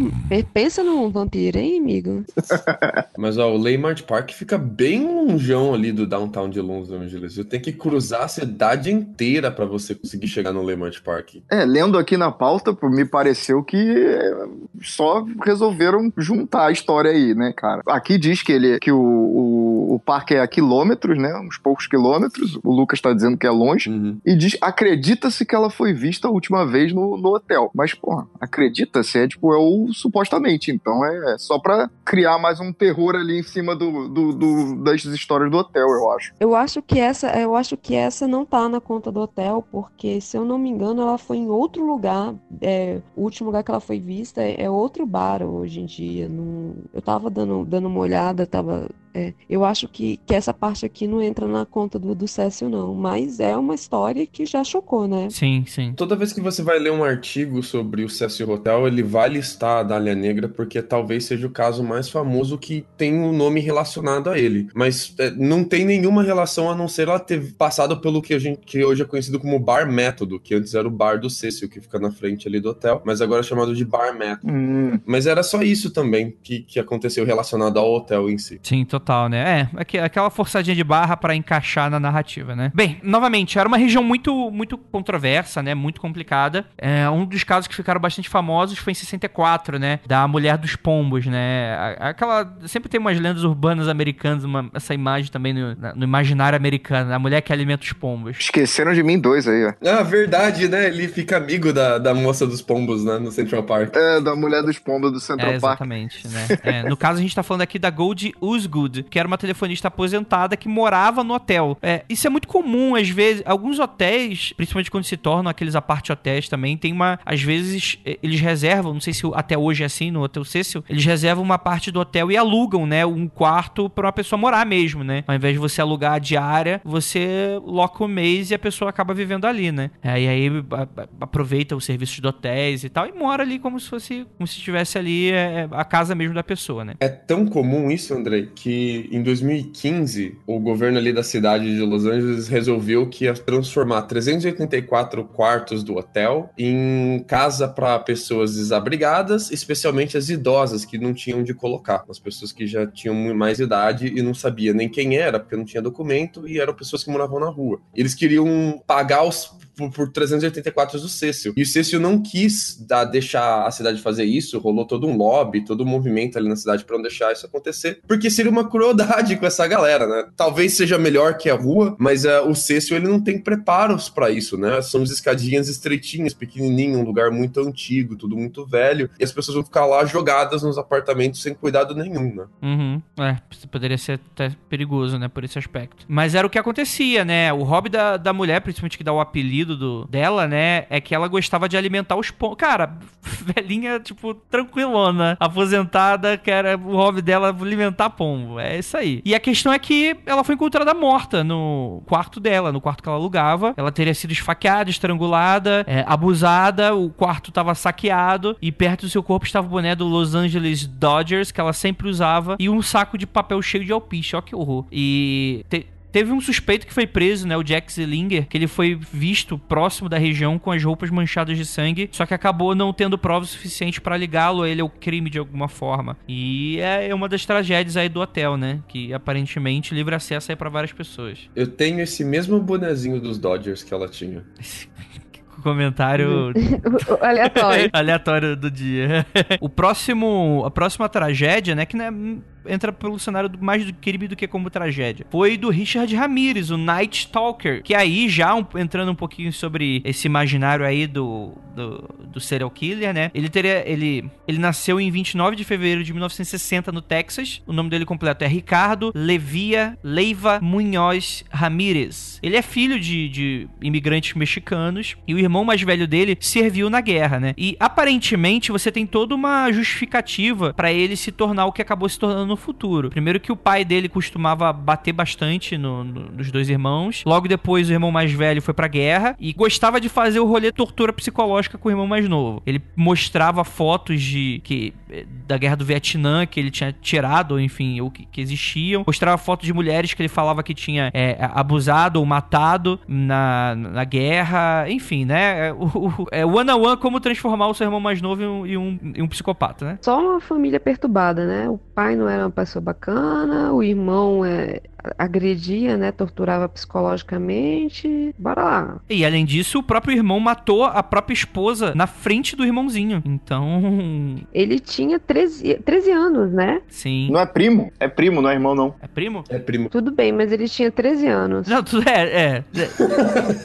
Speaker 4: pensa num vampiro, hein, amigo?
Speaker 2: Mas ó, o Leymart Park fica bem longeão ali do downtown de Los Angeles. Eu tenho que cruzar a cidade inteira para você conseguir chegar no Leymart Park.
Speaker 3: É, lendo aqui na pauta, me pareceu que é, só resolveram juntar a história aí, né, cara? Aqui diz que ele que o, o, o parque é a quilômetros, né? Uns poucos quilômetros. O Lucas tá dizendo que é longe. Uhum. E diz, acredita-se que ela foi vista a última vez no, no hotel. Mas, porra, acredita-se, é tipo, é o supostamente. Então é só pra criar mais um terror ali em cima do, do, do, das histórias do hotel, eu acho.
Speaker 4: Eu acho que essa, eu acho que essa não tá na conta do hotel, porque, se eu não me engano, ela foi em outro lugar. É, o último lugar que ela foi vista é, é outro bar hoje em dia. Num... Eu tava dando, dando uma olhada, tava é, eu acho que, que essa parte aqui não entra na conta do, do Cécio, não. Mas é uma história que já chocou, né?
Speaker 1: Sim, sim.
Speaker 2: Toda vez que você vai ler um artigo sobre o Cécio Hotel, ele vai listar a Dália Negra porque talvez seja o caso mais famoso que tem o um nome relacionado a ele. Mas é, não tem nenhuma relação a não ser ela ter passado pelo que a gente que hoje é conhecido como Bar Método, que antes era o bar do Cécio, que fica na frente ali do hotel, mas agora é chamado de Bar Método. Hum. Mas era só isso também que, que aconteceu relacionado ao hotel em si.
Speaker 1: Sim, total total, né? É, aquela forçadinha de barra para encaixar na narrativa, né? Bem, novamente, era uma região muito, muito controversa, né? Muito complicada. É, um dos casos que ficaram bastante famosos foi em 64, né? Da Mulher dos Pombos, né? Aquela... Sempre tem umas lendas urbanas americanas, uma, essa imagem também no, no, imaginário americano, a mulher que alimenta os pombos.
Speaker 3: Esqueceram de mim dois aí, ó.
Speaker 2: Ah, verdade, né? Ele fica amigo da, da moça dos pombos, né? No Central Park.
Speaker 3: É, da mulher dos pombos do Central é,
Speaker 1: Park. Exatamente, né? É, no caso, a gente tá falando aqui da Gold Osgood, que era uma telefonista aposentada que morava no hotel. É, isso é muito comum, às vezes. Alguns hotéis, principalmente quando se tornam aqueles aparte hotéis também, tem uma. Às vezes, eles reservam, não sei se até hoje é assim no Hotel Cecil, eles reservam uma parte do hotel e alugam, né? Um quarto pra uma pessoa morar mesmo, né? Ao invés de você alugar a diária, você loca o mês e a pessoa acaba vivendo ali, né? É, e aí aproveita os serviços de hotéis e tal e mora ali como se fosse, como se estivesse ali é, a casa mesmo da pessoa, né?
Speaker 2: É tão comum isso, André, que em 2015, o governo ali da cidade de Los Angeles resolveu que ia transformar 384 quartos do hotel em casa para pessoas desabrigadas, especialmente as idosas que não tinham de colocar, as pessoas que já tinham mais idade e não sabia nem quem era, porque não tinha documento e eram pessoas que moravam na rua. Eles queriam pagar os por, por 384 do Cecil. E o Cecil não quis dar, deixar a cidade fazer isso, rolou todo um lobby, todo um movimento ali na cidade para não deixar isso acontecer, porque seria uma crueldade com essa galera, né? Talvez seja melhor que a rua, mas uh, o Cecil ele não tem preparos para isso, né? São as escadinhas estreitinhas, pequenininho, um lugar muito antigo, tudo muito velho, e as pessoas vão ficar lá jogadas nos apartamentos sem cuidado nenhum, né?
Speaker 1: Uhum. É, poderia ser até perigoso, né, por esse aspecto. Mas era o que acontecia, né? O hobby da, da mulher, principalmente que dá o apelido apelido do, dela, né, é que ela gostava de alimentar os pombos. Cara, velhinha, tipo, tranquilona, aposentada, que era o hobby dela alimentar pombo. É isso aí. E a questão é que ela foi encontrada morta no quarto dela, no quarto que ela alugava. Ela teria sido esfaqueada, estrangulada, é, abusada, o quarto estava saqueado e perto do seu corpo estava o boné do Los Angeles Dodgers, que ela sempre usava, e um saco de papel cheio de alpiste. Ó que horror. E te Teve um suspeito que foi preso, né? O Jack Zillinger, que ele foi visto próximo da região com as roupas manchadas de sangue, só que acabou não tendo provas suficientes para ligá-lo a ele ao crime de alguma forma. E é, é uma das tragédias aí do hotel, né? Que aparentemente livre acesso aí para várias pessoas.
Speaker 2: Eu tenho esse mesmo bonezinho dos Dodgers que ela tinha.
Speaker 1: comentário
Speaker 4: aleatório.
Speaker 1: aleatório do dia. o próximo, a próxima tragédia, né, que não é entra pelo cenário do, mais do crime do que como tragédia. Foi do Richard Ramirez, o Night Stalker, que aí já um, entrando um pouquinho sobre esse imaginário aí do, do, do serial killer, né? Ele teria ele ele nasceu em 29 de fevereiro de 1960 no Texas. O nome dele completo é Ricardo Levia Leiva Munhoz Ramírez. Ele é filho de, de imigrantes mexicanos e o irmão mais velho dele serviu na guerra, né? E aparentemente você tem toda uma justificativa para ele se tornar o que acabou se tornando no futuro. Primeiro que o pai dele costumava bater bastante no, no, nos dois irmãos. Logo depois o irmão mais velho foi pra guerra e gostava de fazer o rolê tortura psicológica com o irmão mais novo. Ele mostrava fotos de que da guerra do Vietnã que ele tinha tirado, enfim, ou que, que existiam. Mostrava fotos de mulheres que ele falava que tinha é, abusado ou matado na, na guerra. Enfim, né? É, o, o, é one on one como transformar o seu irmão mais novo em um, em um, em um psicopata, né?
Speaker 4: Só uma família perturbada, né? O pai não era uma pessoa bacana, o irmão é, agredia, né? Torturava psicologicamente. Bora lá.
Speaker 1: E além disso, o próprio irmão matou a própria esposa na frente do irmãozinho. Então.
Speaker 4: Ele tinha 13, 13 anos, né?
Speaker 1: Sim.
Speaker 3: Não é primo? É primo, não é irmão, não.
Speaker 1: É primo?
Speaker 2: É primo.
Speaker 4: Tudo bem, mas ele tinha 13 anos.
Speaker 1: Não, tudo é. É,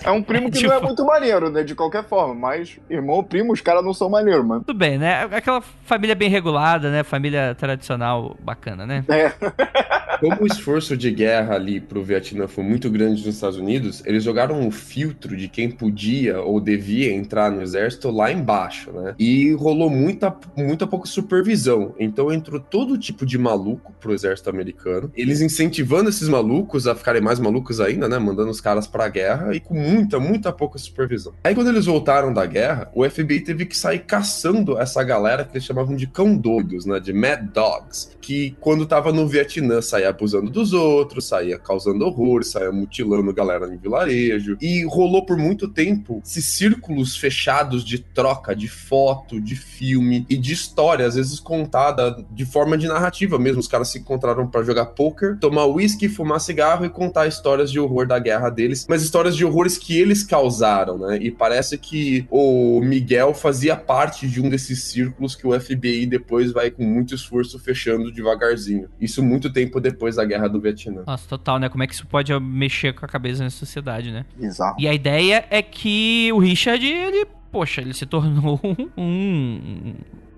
Speaker 3: É um primo que
Speaker 1: Tipo-
Speaker 3: não é muito maneiro, né? De qualquer forma. Mas irmão primo, os caras não são maneiros, mano.
Speaker 1: tudo bem, né? Aquela família bem regulada, né? Família tradicional bacana, né?
Speaker 3: É.
Speaker 2: Como o esforço de guerra ali pro Vietnã foi muito grande nos Estados Unidos, eles jogaram um filtro de quem podia ou devia entrar no exército lá embaixo, né? E rolou muita, muita pouca supervisão. Então entrou todo tipo de maluco pro exército americano. Eles incentivando esses malucos a ficarem mais malucos ainda, né? Mandando os caras pra guerra e com muita, muita pouca supervisão. Aí quando eles voltaram da guerra, o FBI teve que sair caçando essa galera que eles chamavam de cão doidos, né? De mad dogs. Que quando tava no Vietnã saía abusando dos outros, saía causando horror, saía mutilando galera em vilarejo. E rolou por muito tempo esses círculos fechados de troca de foto, de filme e de história, às vezes contada de forma de narrativa mesmo. Os caras se encontraram pra jogar poker, tomar whisky, fumar cigarro e contar histórias de horror da guerra deles, mas histórias de horrores que eles causaram, né? E parece que o Miguel fazia parte de um desses círculos que o FBI depois vai com muito esforço fechando devagarzinho. Isso muito tempo depois da guerra do Vietnã.
Speaker 1: Nossa, total, né? Como é que isso pode mexer com a cabeça na sociedade, né?
Speaker 3: Bizarro.
Speaker 1: E a ideia é que o Richard, ele, poxa, ele se tornou um,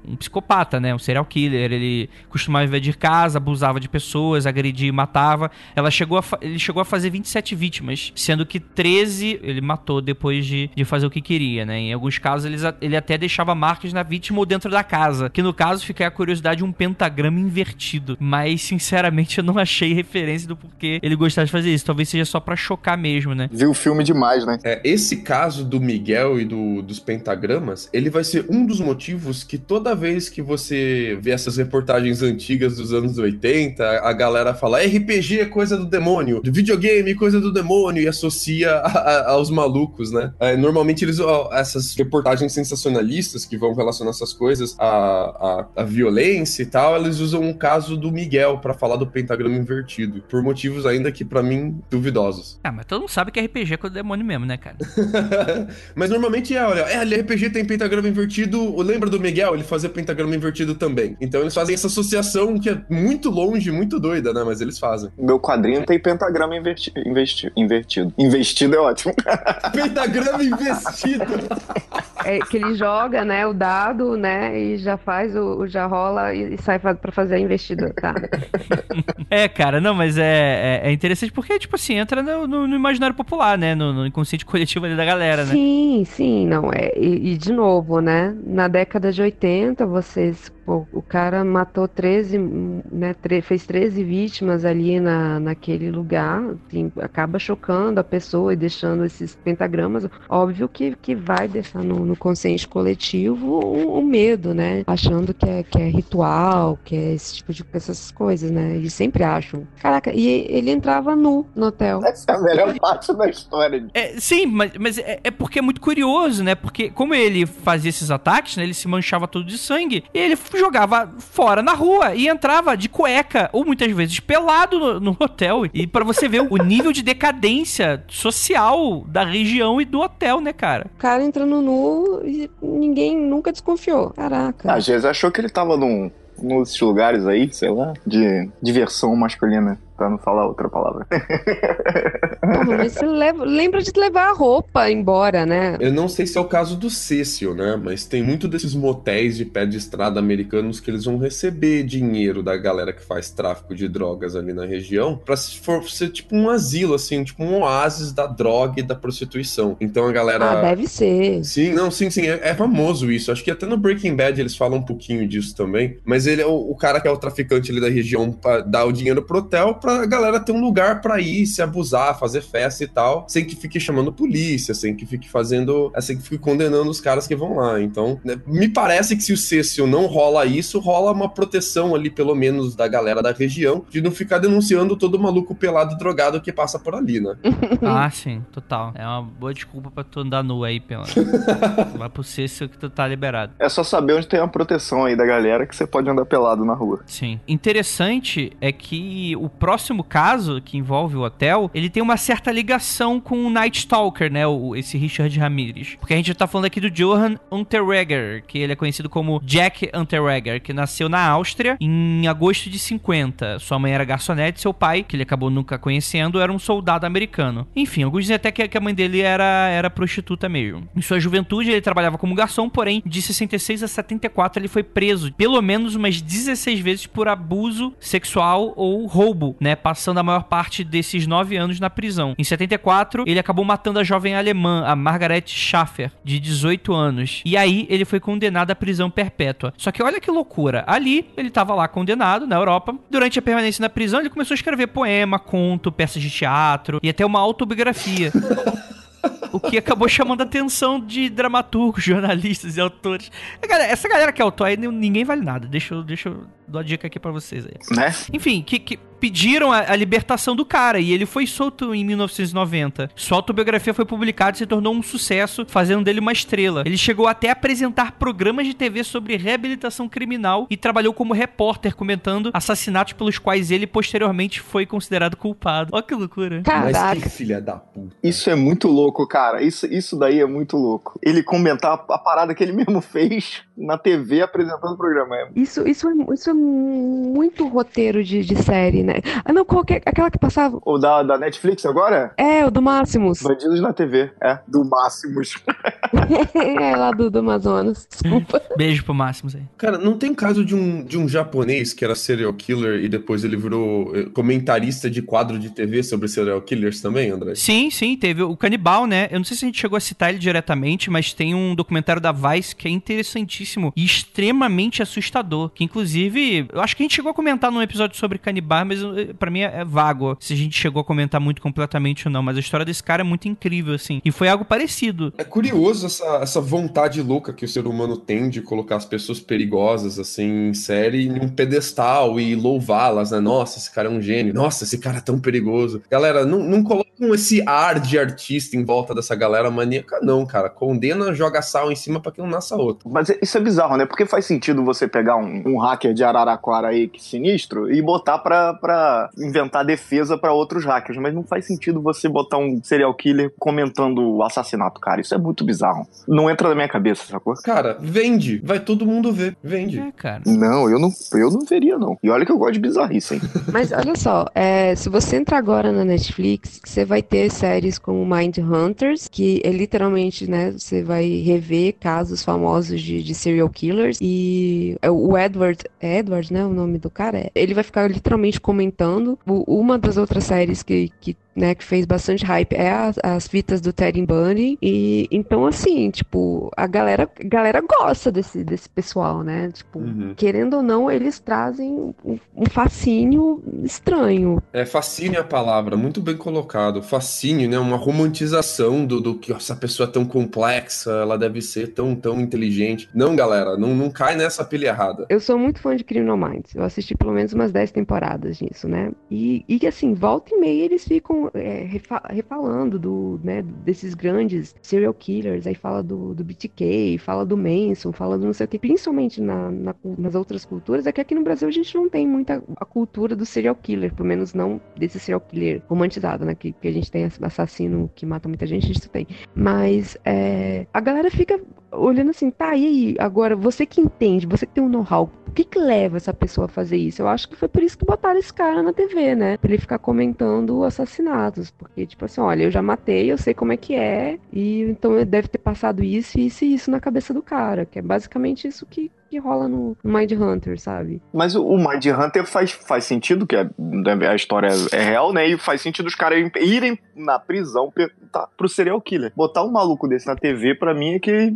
Speaker 1: um psicopata, né? Um serial killer. Ele costumava invadir casa, abusava de pessoas, agredia e matava. Ela chegou a ele chegou a fazer 27 vítimas, sendo que 13 ele matou depois de, de fazer o que queria, né? Em alguns casos eles ele até deixava marcas na vítima ou dentro da casa. Que no caso fica a curiosidade um pentagrama invertido. Mas sinceramente eu não achei referência do porquê ele gostava de fazer isso. Talvez seja só pra chocar mesmo, né?
Speaker 3: Viu o filme demais, né?
Speaker 2: É, esse caso do Miguel e do- dos pentagramas, ele vai ser um dos motivos que toda vez que você vê essas reportagens antigas dos anos 80, a galera fala RPG é coisa do demônio, videogame é coisa do demônio e associa a- a- aos malucos, né? É, normalmente eles, ó, essas reportagens sensacionalistas que vão relacionar essas coisas à, à, à violência e tal, eles usam um caso do Miguel pra falar do pentagrama invertido, por motivos ainda que pra mim duvidosos.
Speaker 1: Ah, mas todo mundo sabe que RPG é com o demônio mesmo, né, cara?
Speaker 2: Mas normalmente é, olha, é, RPG tem pentagrama invertido. Lembra do Miguel? Ele fazia pentagrama invertido também. Então eles fazem essa associação que é muito longe, muito doida, né? Mas eles fazem.
Speaker 3: Meu quadrinho tem pentagrama inverti investi invertido. Investido é ótimo.
Speaker 2: Pentagrama investido!
Speaker 4: É que ele joga, né, o dado, né, e já faz o, o- já rola e, e sai pra fazer a investida, tá?
Speaker 1: É, cara, não, mas é, é, é interessante porque, tipo assim, entra no, no- no imaginário popular, né? No, no inconsciente coletivo ali da galera, né?
Speaker 4: Sim, sim, não é. E, e de novo, né? Na década de 80, vocês, pô, o cara matou 13, hum, né? tre- fez 13 vítimas ali na, naquele lugar, assim, acaba chocando a pessoa e deixando esses pentagramas. Óbvio que, que vai deixar no, no consciente coletivo o, o medo, né? Achando que é, que é ritual, que é esse tipo de essas coisas, né? E sempre acham. Caraca, e ele entrava nu no hotel.
Speaker 3: Essa é a melhor parte da história.
Speaker 1: É, sim, mas, mas é, é porque é muito curioso, né? Porque como ele fazia esses ataques, né? Ele se manchava todo de sangue e ele jogava fora na rua e entrava de cueca ou muitas vezes pelado no, no hotel. E pra você ver o nível de decadência social da região e do hotel, né, cara?
Speaker 4: O cara entrando nu e ninguém nunca desconfiou. Caraca.
Speaker 3: Às vezes achou que ele tava num nos lugares aí, sei lá, de diversão masculina pra não falar outra palavra.
Speaker 4: Pô, mas você leva, lembra de levar a roupa embora, né?
Speaker 2: Eu não sei se é o caso do Cecil, né? Mas tem muito desses motéis de pé de estrada americanos que eles vão receber dinheiro da galera que faz tráfico de drogas ali na região pra se for ser tipo um asilo, assim, tipo um oásis da droga e da prostituição. Então a galera.
Speaker 4: Ah, deve ser.
Speaker 2: Sim, não, sim, sim, é, é famoso isso. Acho que até no Breaking Bad eles falam um pouquinho disso também. Mas ele é o, o cara que é o traficante ali da região pra dar o dinheiro pro hotel pra galera ter um lugar pra ir, se abusar, fazer festa e tal, sem que fique chamando polícia, sem que fique fazendo, sem que fique condenando os caras que vão lá. Então, né, me parece que se o Cecil não rola isso, rola uma proteção ali, pelo menos, da galera da região, de não ficar denunciando todo maluco pelado e drogado que passa por ali, né?
Speaker 1: Ah, sim, total. É uma boa desculpa pra tu andar nu aí, pela. Vai pro Cecil que tu tá liberado.
Speaker 3: É só saber onde tem uma proteção aí da galera que você pode andar pelado na rua.
Speaker 1: Sim. Interessante é que o próximo caso, que envolve o hotel, ele tem uma certa ligação com o Night Stalker, né? O, esse Richard Ramirez. Porque a gente tá falando aqui do Johan Unterweger, que ele é conhecido como Jack Unterweger, que nasceu na Áustria em agosto de 50. Sua mãe era garçonete, seu pai, que ele acabou nunca conhecendo, era um soldado americano. Enfim, alguns dizem até que, que a mãe dele era, era prostituta mesmo. Em sua juventude, ele trabalhava como garçom, porém, de 66 a 74 ele foi preso pelo menos umas 16 vezes por abuso sexual ou roubo, né? Passando a maior parte desses nove anos na prisão. Em 74, ele acabou matando a jovem alemã, a Margaret Schaffer, de 18 anos. E aí ele foi condenado à prisão perpétua. Só que olha que loucura. Ali, ele tava lá condenado na Europa. Durante a permanência na prisão, ele começou a escrever poema, conto, peças de teatro e até uma autobiografia. o que acabou chamando a atenção de dramaturgos, jornalistas e autores. Essa galera que é autor aí, ninguém vale nada. Deixa eu, deixa eu dar uma dica aqui pra vocês aí.
Speaker 3: Né?
Speaker 1: Enfim, que, que pediram a, a, libertação do cara e ele foi solto em 1990. Sua autobiografia foi publicada e se tornou um sucesso, fazendo dele uma estrela. Ele chegou até a apresentar programas de TV sobre reabilitação criminal e trabalhou como repórter comentando assassinatos pelos quais ele posteriormente foi considerado culpado. Olha que loucura.
Speaker 4: Caraca.
Speaker 2: Mas que filha da puta.
Speaker 3: Isso é muito louco, cara. Isso, isso daí é muito louco. Ele comentar a parada que ele mesmo fez na TV apresentando o programa.
Speaker 4: Isso, isso, é, isso é muito roteiro de, de série, né? Ah, não, qualquer, aquela que passava.
Speaker 3: O da, da Netflix agora?
Speaker 4: É, o do Máximos.
Speaker 3: Bandidos na TV, é. Do Máximos.
Speaker 4: é, lá do, do Amazonas. Desculpa.
Speaker 1: Beijo pro Máximos aí.
Speaker 2: Cara, não tem caso de um, de um japonês que era serial killer e depois ele virou eh, comentarista de quadro de TV sobre serial killers também, André?
Speaker 1: Sim, sim, teve o Canibal, né? Eu não sei se a gente chegou a citar ele diretamente, mas tem um documentário da Vice que é interessantíssimo e extremamente assustador. Que inclusive, eu acho que a gente chegou a comentar num episódio sobre canibal, mas eh, para mim é, é vago se a gente chegou a comentar muito completamente ou não. Mas a história desse cara é muito incrível, assim. E foi algo parecido.
Speaker 2: É curioso essa, essa vontade louca que o ser humano tem de colocar as pessoas perigosas, assim, em série, em um pedestal e louvá-las, né? Nossa, esse cara é um gênio. Nossa, esse cara é tão perigoso. Galera, não, não colocam esse ar de artista em volta dessa galera maníaca, não, cara. Condena, joga sal em cima para que não nasça outro.
Speaker 3: Mas isso é bizarro, né? Porque faz sentido você pegar um, um hacker de Araraquara aí, que sinistro, e botar pra, pra inventar defesa para outros hackers. Mas não faz sentido você botar um serial killer comentando o assassinato, cara. Isso é muito bizarro. Não entra na minha cabeça, sacou?
Speaker 2: Cara, vende. Vai todo mundo ver. Vende.
Speaker 1: É, cara.
Speaker 3: Não, eu não, eu não veria, não. E olha que eu gosto de bizarrice, hein?
Speaker 4: Mas olha só, é, se você entrar agora na Netflix, você vai ter séries como Mind Hunters, que é literalmente, né, você vai rever casos famosos de, de serial killers. E o Edward, é Edward, né, o nome do cara, ele vai ficar literalmente comentando. Uma das outras séries que, que né, que fez bastante hype, é as, as fitas do Ted Bundy. E então, assim, tipo, a galera, a galera gosta desse, desse pessoal, né? Tipo,
Speaker 2: Uhum.
Speaker 4: querendo ou não, eles trazem um, um fascínio estranho.
Speaker 2: É fascínio é a palavra, muito bem colocado. Fascínio, né? Uma romantização do, do que essa pessoa é tão complexa, ela deve ser tão, tão inteligente. Não, galera, não, não cai nessa pilha errada.
Speaker 4: Eu sou muito fã de Criminal Minds. Eu assisti pelo menos umas 10 temporadas disso, né? E, e assim, volta e meia eles ficam é, refa- refalando do, né, desses grandes serial killers. Aí fala do, do BTK, fala do Manson, fala do não sei o que. Principalmente na, na- nas outras culturas, é que aqui no Brasil a gente não tem muita a cultura do serial killer, pelo menos não desse serial killer romantizado, né? Que, que a gente tem assassino que mata muita gente, gente tem. Mas é, a galera fica olhando assim, tá, aí? Agora, você que entende, você que tem um know-how, o que que leva essa pessoa a fazer isso? Eu acho que foi por isso que botaram esse cara na TV, né? Pra ele ficar comentando assassinatos. Porque, tipo assim, olha, eu já matei, eu sei como é que é, e então deve ter passado isso, isso e isso na cabeça do cara. Que é basicamente isso que, que rola no Mind Hunter, sabe?
Speaker 3: Mas o Mind Hunter faz, faz sentido, que é, a história é real, né? E faz sentido os caras irem na prisão perguntar pro serial killer. Botar um maluco desse na TV, pra mim, é que.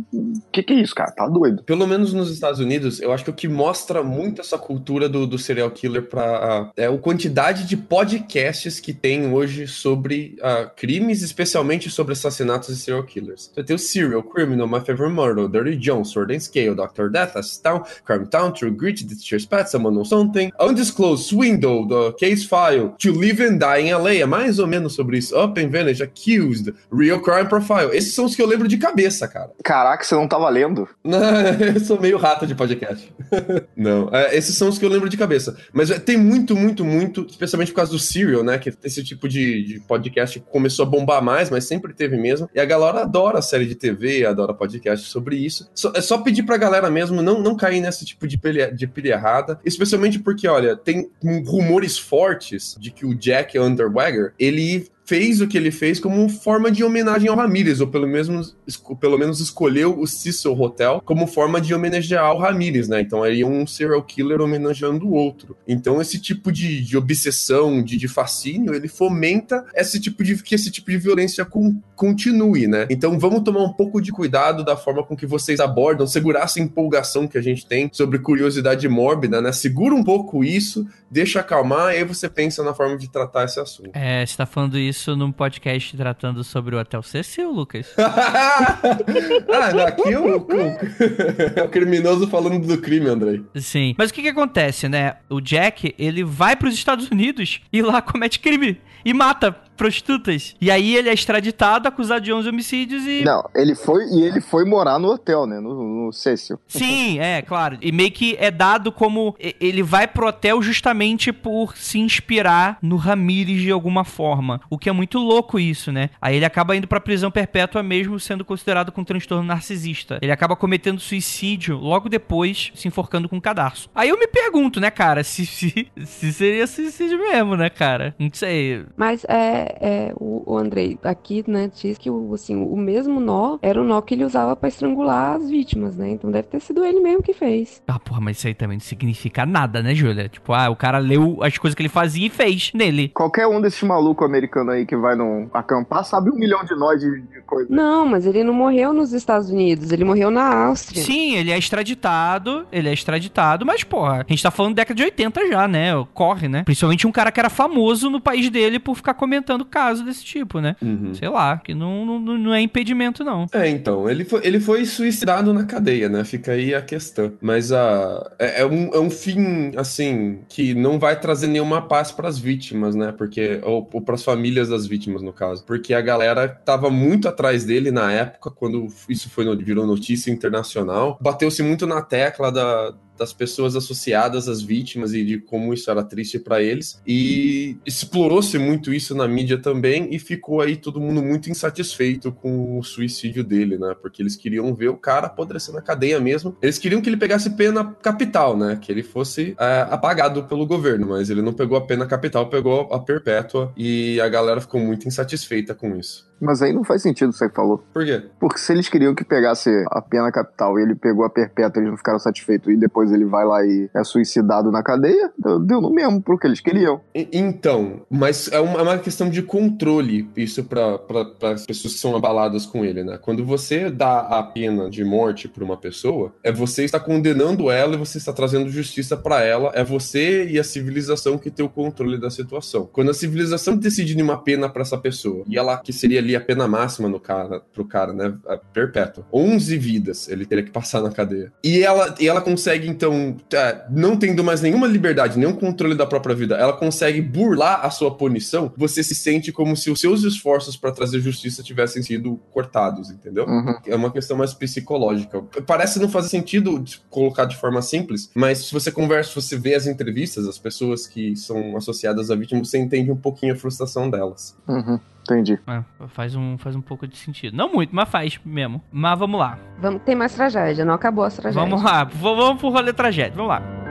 Speaker 3: Que que é isso, cara? Tá doido.
Speaker 2: Pelo menos nos Estados Unidos, eu acho que o que mostra muito essa cultura do, do serial killer pra. é a quantidade de podcasts que tem hoje sobre uh, crimes, especialmente sobre assassinatos e serial killers. Você tem o Serial Criminal, My Favorite Murder, Dirty John, Sword and Scale, Dr. Death, Town, Crime Town, True Grit, Ditcher's Pet, Someone Knows Something, Undisclosed Swindle, The Case File, To Live and Die in LA, é mais ou menos sobre isso. Up and Vanish, Accused, Real Crime Profile. Esses são os que eu lembro de cabeça, cara.
Speaker 3: Caraca, você não tava lendo?
Speaker 2: Não, eu sou meio rato de podcast. não, é, esses são os que eu lembro de cabeça. Mas é, tem muito, muito, muito, especialmente por causa do Serial, né? Que esse tipo de, de podcast começou a bombar mais, mas sempre teve mesmo. E a galera adora série de TV, adora podcast sobre isso. Só, é só pedir pra galera mesmo não, não cair nesse tipo de pilha, de pilha errada, especialmente porque, olha, tem rumores fortes de que o Jack Underweger, ele fez o que ele fez como forma de homenagem ao Ramirez, ou pelo menos, pelo menos escolheu o Cecil Hotel como forma de homenagear ao Ramirez, né? Então aí um serial killer homenageando o outro. Então esse tipo de, de obsessão, de, de, fascínio, ele fomenta esse tipo de que esse tipo de violência com, continue, né? Então vamos tomar um pouco de cuidado da forma com que vocês abordam, segurar essa empolgação que a gente tem sobre curiosidade mórbida, né? Segura um pouco isso, deixa acalmar, e aí você pensa na forma de tratar esse assunto.
Speaker 1: É, você tá falando isso isso num podcast tratando sobre o Hotel Cecil, Lucas?
Speaker 2: ah, aqui o, o, o, criminoso falando do crime, André.
Speaker 1: Sim. Mas o que que acontece, né? O Jack, ele vai para os Estados Unidos e lá comete crime e mata prostitutas. E aí ele é extraditado, acusado de 11 homicídios e.
Speaker 3: Não, ele foi. E ele foi morar no hotel, né? No, no Cecil.
Speaker 1: Sim, é, claro. E meio que é dado como. Ele vai pro hotel justamente por se inspirar no Ramires de alguma forma. O que é muito louco isso, né? Aí ele acaba indo pra prisão perpétua mesmo sendo considerado com transtorno narcisista. Ele acaba cometendo suicídio logo depois, se enforcando com um cadarço. Aí eu me pergunto, né, cara, se, se, se seria suicídio mesmo, né, cara? Não sei.
Speaker 4: Mas é, é, o, o Andrei aqui, né, diz que o, assim, o mesmo nó era o nó que ele usava para estrangular as vítimas, né? Então deve ter sido ele mesmo que fez.
Speaker 1: Ah, porra, mas isso aí também não significa nada, né, Júlia? Tipo, ah, o cara leu as coisas que ele fazia e fez nele.
Speaker 3: Qualquer um desses malucos americanos aí que vai num acampar sabe um milhão de nós de, de coisa.
Speaker 4: Não, mas ele não morreu nos Estados Unidos, ele morreu na Áustria.
Speaker 1: Sim, ele é extraditado, ele é extraditado, mas, porra, a gente tá falando década de 80 já, né? Corre, né? Principalmente um cara que era famoso no país dele por ficar comentando enfrentando casos desse tipo, né? Uhum. Sei lá, que não, não, não é impedimento, não.
Speaker 2: É, então, ele foi, ele foi suicidado na cadeia, né? Fica aí a questão. Mas a, é, é um, é um fim, assim, que não vai trazer nenhuma paz para as vítimas, né? Porque, ou, ou para as famílias das vítimas, no caso. Porque a galera tava muito atrás dele na época, quando isso foi virou notícia internacional. Bateu-se muito na tecla da, das pessoas associadas às vítimas e de como isso era triste para eles. E explorou-se muito isso na mídia também e ficou aí todo mundo muito insatisfeito com o suicídio dele, né? Porque eles queriam ver o cara apodrecer na cadeia mesmo. Eles queriam que ele pegasse pena capital, né? Que ele fosse é, apagado pelo governo, mas ele não pegou a pena capital, pegou a perpétua e a galera ficou muito insatisfeita com isso.
Speaker 3: Mas aí não faz sentido o que você falou.
Speaker 2: Por quê?
Speaker 3: Porque se eles queriam que pegasse a pena capital e ele pegou a perpétua, eles não ficaram satisfeitos e depois ele vai lá e é suicidado na cadeia, deu no mesmo pro que eles queriam.
Speaker 2: Então, mas é uma, é uma, questão de controle isso para as pessoas que são abaladas com ele, né? Quando você dá a pena de morte para uma pessoa, é você está condenando ela e você está trazendo justiça para ela, é você e a civilização que tem o controle da situação. Quando a civilização decide uma pena para essa pessoa e ela que seria ali a pena máxima no cara, pro cara, né? Perpétua. 11 vidas ele teria que passar na cadeia. E ela, e ela consegue, então, é, não tendo mais nenhuma liberdade, nenhum controle da própria vida, ela consegue burlar a sua punição. Você se sente como se os seus esforços para trazer justiça tivessem sido cortados, entendeu? Uhum. É uma questão mais psicológica. Parece não fazer sentido colocar de forma simples, mas se você conversa, se você vê as entrevistas, as pessoas que são associadas à vítima, você entende um pouquinho a frustração delas.
Speaker 3: Uhum. Entendi.
Speaker 1: É, faz, um, faz um pouco de sentido. Não muito, mas faz mesmo. Mas vamos lá.
Speaker 4: Vamos, tem mais tragédia, não acabou as tragédias.
Speaker 1: Vamos lá. Vamos pro rolê tragédia. Vamos lá.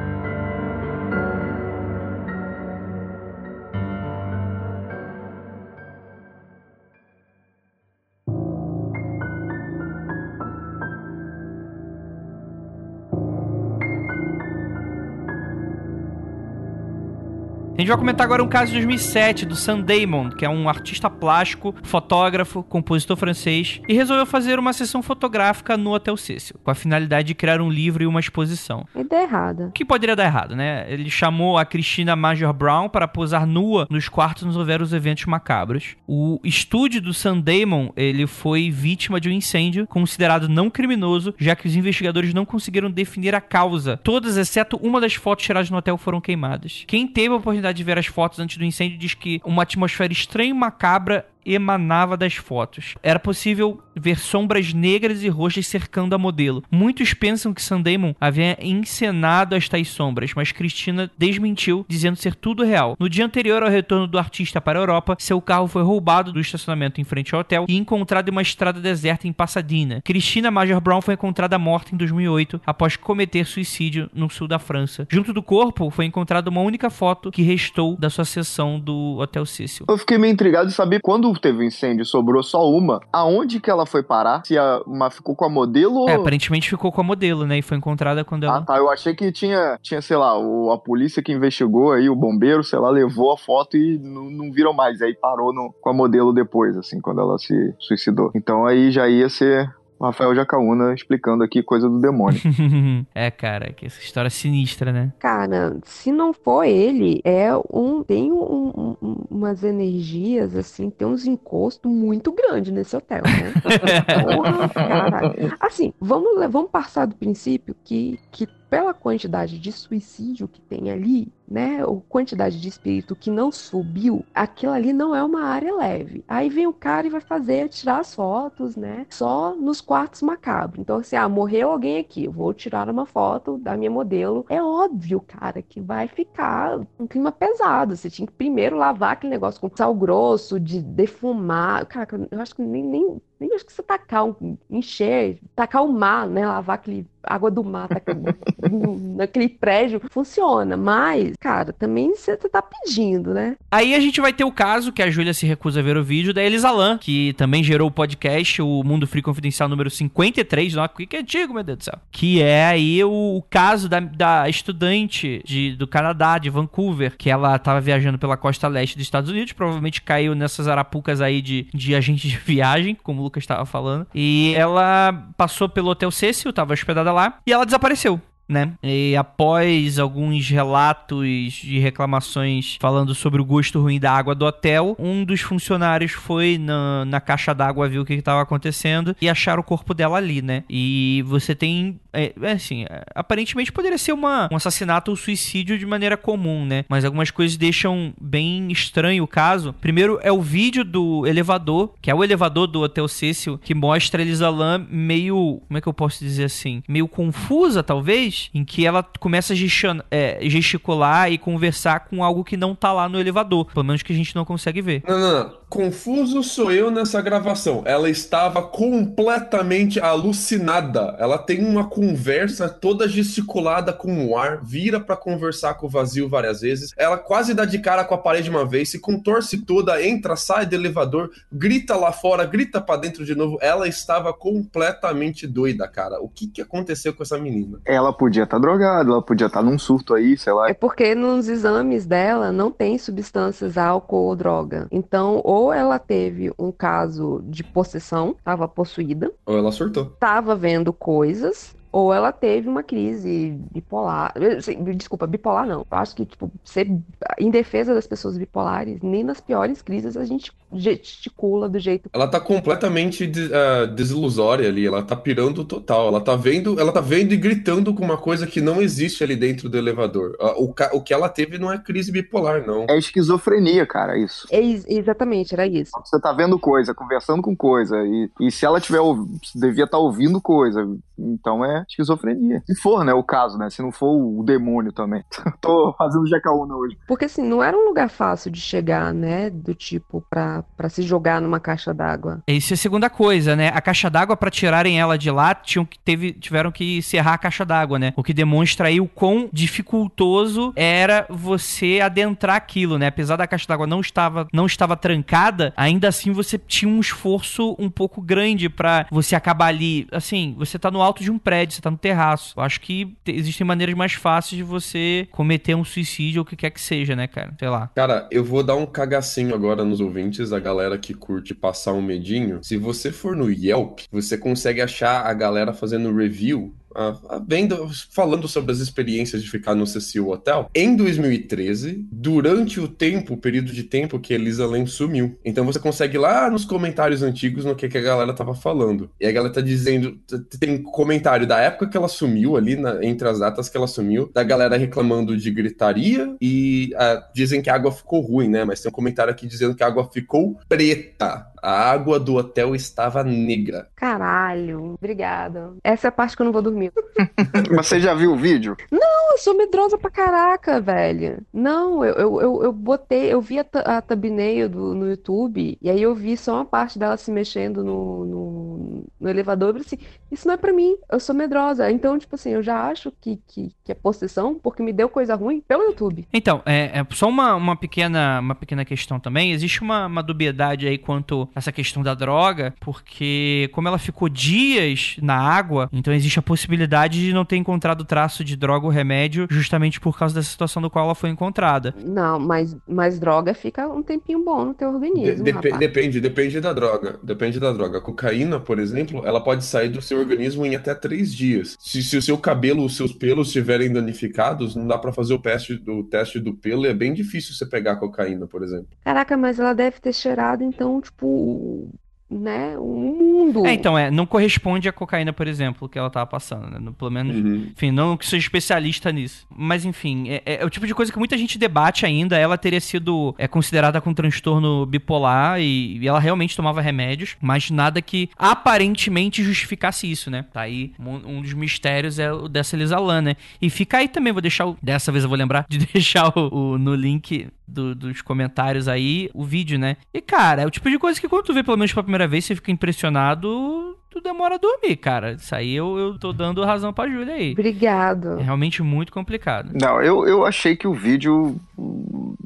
Speaker 1: Gente vai comentar agora um caso de 2007 do Sam Damon, que é um artista plástico, fotógrafo, compositor francês, e resolveu fazer uma sessão fotográfica no Hotel Cecil, com a finalidade de criar um livro e uma exposição.
Speaker 4: Ideia errada.
Speaker 1: O que poderia dar errado, né? Ele chamou a Christina Major Brown para posar nua nos quartos nos houver os eventos macabros. O estúdio do Sam Damon, ele foi vítima de um incêndio considerado não criminoso, já que os investigadores não conseguiram definir a causa. Todas, exceto uma das fotos tiradas no hotel, foram queimadas. Quem teve a oportunidade de ver as fotos antes do incêndio diz que uma atmosfera estranha e macabra emanava das fotos. Era possível ver sombras negras e roxas cercando a modelo. Muitos pensam que Sam havia encenado as tais sombras, mas Cristina desmentiu, dizendo ser tudo real. No dia anterior ao retorno do artista para a Europa, seu carro foi roubado do estacionamento em frente ao hotel e encontrado em uma estrada deserta em Pasadena. Cristina Major Brown foi encontrada morta em 2008 após cometer suicídio no sul da França. Junto do corpo foi encontrada uma única foto que restou da sua sessão do Hotel Cecil.
Speaker 3: Eu fiquei meio intrigado de saber quando teve incêndio, sobrou só uma, aonde que ela foi parar? Se a, uma ficou com a modelo ou...
Speaker 1: É, aparentemente ficou com a modelo, né? E foi encontrada quando ela.
Speaker 3: Ah, tá. Eu achei que tinha, tinha sei lá, o, a polícia que investigou aí, o bombeiro, sei lá, levou a foto e não, não viram mais. Aí parou no- com a modelo depois, assim, quando ela se suicidou. Então aí já ia ser Rafael Jacaúna explicando aqui coisa do demônio.
Speaker 1: é, cara, que essa história é sinistra, né?
Speaker 4: Cara, se não for ele, é um. Tem um- um- umas energias, assim, tem uns encostos muito grandes nesse hotel, né? Porra, caralho. Assim, vamos, vamos passar do princípio que, que pela quantidade de suicídio que tem ali, né? Ou quantidade de espírito que não subiu, aquilo ali não é uma área leve. Aí vem o cara e vai fazer, tirar as fotos, né? Só nos quartos macabros. Então, assim, ah, morreu alguém aqui, vou tirar uma foto da minha modelo. É óbvio, cara, que vai ficar um clima pesado. Você tinha que primeiro lavar aquele negócio com sal grosso, de defumar. Cara, eu acho que nem, nem, nem acho que você tacar, um, encher, tacar o mar, né? Lavar aquele água do mar tacar naquele prédio, funciona. Mas, cara, também você tá pedindo, né?
Speaker 1: Aí a gente vai ter o caso que a Júlia se recusa a ver o vídeo da Elisa Lam, que também gerou o podcast, o Mundo Free Confidencial número 53, não, que é antigo, meu Deus do céu. Que é aí o, o caso da, da estudante de, do Canadá, de Vancouver, que ela tava viajando pela costa leste dos Estados Unidos, provavelmente caiu nessas arapucas aí de, de agente de viagem, como o Lucas estava falando. E ela passou pelo Hotel Cecil, tava hospedada lá, e ela desapareceu né? E após alguns relatos de reclamações falando sobre o gosto ruim da água do hotel, um dos funcionários foi na, na caixa d'água, viu o que estava acontecendo e acharam o corpo dela ali, né? E você tem, é, é assim, é, aparentemente poderia ser uma, um assassinato ou suicídio de maneira comum, né? Mas algumas coisas deixam bem estranho o caso. Primeiro é o vídeo do elevador, que é o elevador do Hotel Cecil, que mostra a Elisa Lam meio, como é que eu posso dizer assim? Meio confusa, talvez, em que ela começa a é, gesticular e conversar com algo que não tá lá no elevador. Pelo menos que a gente não consegue ver.
Speaker 2: Não, não, não. Confuso sou eu nessa gravação. Ela estava completamente alucinada. Ela tem uma conversa toda gesticulada com o ar, vira pra conversar com o vazio várias vezes. Ela quase dá de cara com a parede uma vez, se contorce toda, entra, sai do elevador, grita lá fora, grita pra dentro de novo. Ela estava completamente doida, cara. O que que aconteceu com essa menina?
Speaker 3: ela podia estar drogada, ela podia estar num surto aí, sei lá.
Speaker 4: É porque nos exames dela não tem substâncias álcool ou droga. Então, ou ela teve um caso de possessão, estava possuída,
Speaker 2: Ou ela surtou.
Speaker 4: estava vendo coisas, ou ela teve uma crise bipolar. Desculpa, bipolar não. Eu acho que, tipo, ser em defesa das pessoas bipolares, nem nas piores crises a gente gesticula do jeito.
Speaker 2: Ela tá completamente ah, desilusória ali, ela tá pirando total. Ela tá vendo, ela tá vendo e gritando com uma coisa que não existe ali dentro do elevador. Ah, O, o que ela teve não é crise bipolar, não.
Speaker 3: É esquizofrenia, cara, isso.
Speaker 4: É ex- exatamente, era isso.
Speaker 3: Você tá vendo coisa, conversando com coisa, e, e se ela tiver, devia estar ouvindo coisa, então é, esquizofrenia. Se for, né, o caso, né? Se não for o demônio também. Tô fazendo Jacaúna hoje.
Speaker 4: Porque assim, não era um lugar fácil de chegar, né? Do tipo, pra, pra se jogar numa caixa d'água.
Speaker 1: Isso é a segunda coisa, né? A caixa d'água, pra tirarem ela de lá, tinham que teve, tiveram que serrar a caixa d'água, né? O que demonstra aí o quão dificultoso era você adentrar aquilo, né? Apesar da caixa d'água não estava, não estava trancada, ainda assim você tinha um esforço um pouco grande pra você acabar ali. Assim, você tá no alto de um prédio, você tá no terraço. Eu acho que te- existem maneiras mais fáceis de você cometer um suicídio ou o que quer que seja, né, cara? Sei lá.
Speaker 2: Cara, eu vou dar um cagacinho agora nos ouvintes, a galera que curte passar um medinho. Se você for no Yelp, você consegue achar a galera fazendo review. Ah, falando sobre as experiências de ficar no Cecil Hotel em 2013, durante o tempo, o período de tempo que Elisa Lam sumiu. Então você consegue lá nos comentários antigos no que, que a galera tava falando. E a galera tá dizendo, tem comentário da época que ela sumiu ali, na- entre as datas que ela sumiu, da galera reclamando de gritaria e ah, dizem que a água ficou ruim, né? Mas tem um comentário aqui dizendo que a água ficou preta. A água do hotel estava negra.
Speaker 4: Caralho, obrigada. Essa é a parte que eu não vou dormir.
Speaker 3: Mas você já viu o vídeo?
Speaker 4: Eu sou medrosa pra caraca, velho. Não, eu, eu, eu, eu botei, eu vi a, a thumbnail do, no YouTube, e aí eu vi só uma parte dela se mexendo no, no, no elevador, eu falei assim, isso não é pra mim, eu sou medrosa. Então, tipo assim, eu já acho que, que, que é possessão, porque me deu coisa ruim pelo YouTube.
Speaker 1: Então, é, é só uma, uma, pequena, uma pequena questão também. Existe uma, uma dubiedade aí quanto a essa questão da droga, porque como ela ficou dias na água, então existe a possibilidade de não ter encontrado traço de droga ou remédio justamente por causa dessa situação do qual ela foi encontrada.
Speaker 4: Não, mas, mas droga fica um tempinho bom no teu
Speaker 2: De-
Speaker 4: organismo,
Speaker 2: depe-
Speaker 4: rapaz.
Speaker 2: depende, depende da droga. Depende da droga. A cocaína, por exemplo, ela pode sair do seu organismo em até três dias. Se, se o seu cabelo, os seus pelos estiverem danificados, não dá pra fazer o teste, o teste do pelo. e É bem difícil você pegar cocaína, por exemplo.
Speaker 4: Caraca, mas ela deve ter cheirado, então, tipo, né, um mundo.
Speaker 1: É, então, é, não corresponde à cocaína, por exemplo, que ela tava passando, né? No- Pelo menos
Speaker 2: Uhum.
Speaker 1: Enfim, não que seja especialista nisso. Mas, enfim, é, é o tipo de coisa que muita gente debate ainda. Ela teria sido é, considerada com transtorno bipolar e, e ela realmente tomava remédios, mas nada que aparentemente justificasse isso, né? Tá aí um, um dos mistérios é o dessa Elisa Lam, né? E fica aí também, vou deixar o, Dessa vez eu vou lembrar de deixar o, o- no link do- dos comentários aí o vídeo, né? E, cara, é o tipo de coisa que quando tu vê pelo menos pela primeira vez, você fica impressionado, tu demora a dormir, cara. Isso aí eu, eu tô dando razão pra Júlia aí.
Speaker 4: Obrigado.
Speaker 1: É realmente muito complicado.
Speaker 3: Não, eu, eu achei que o vídeo.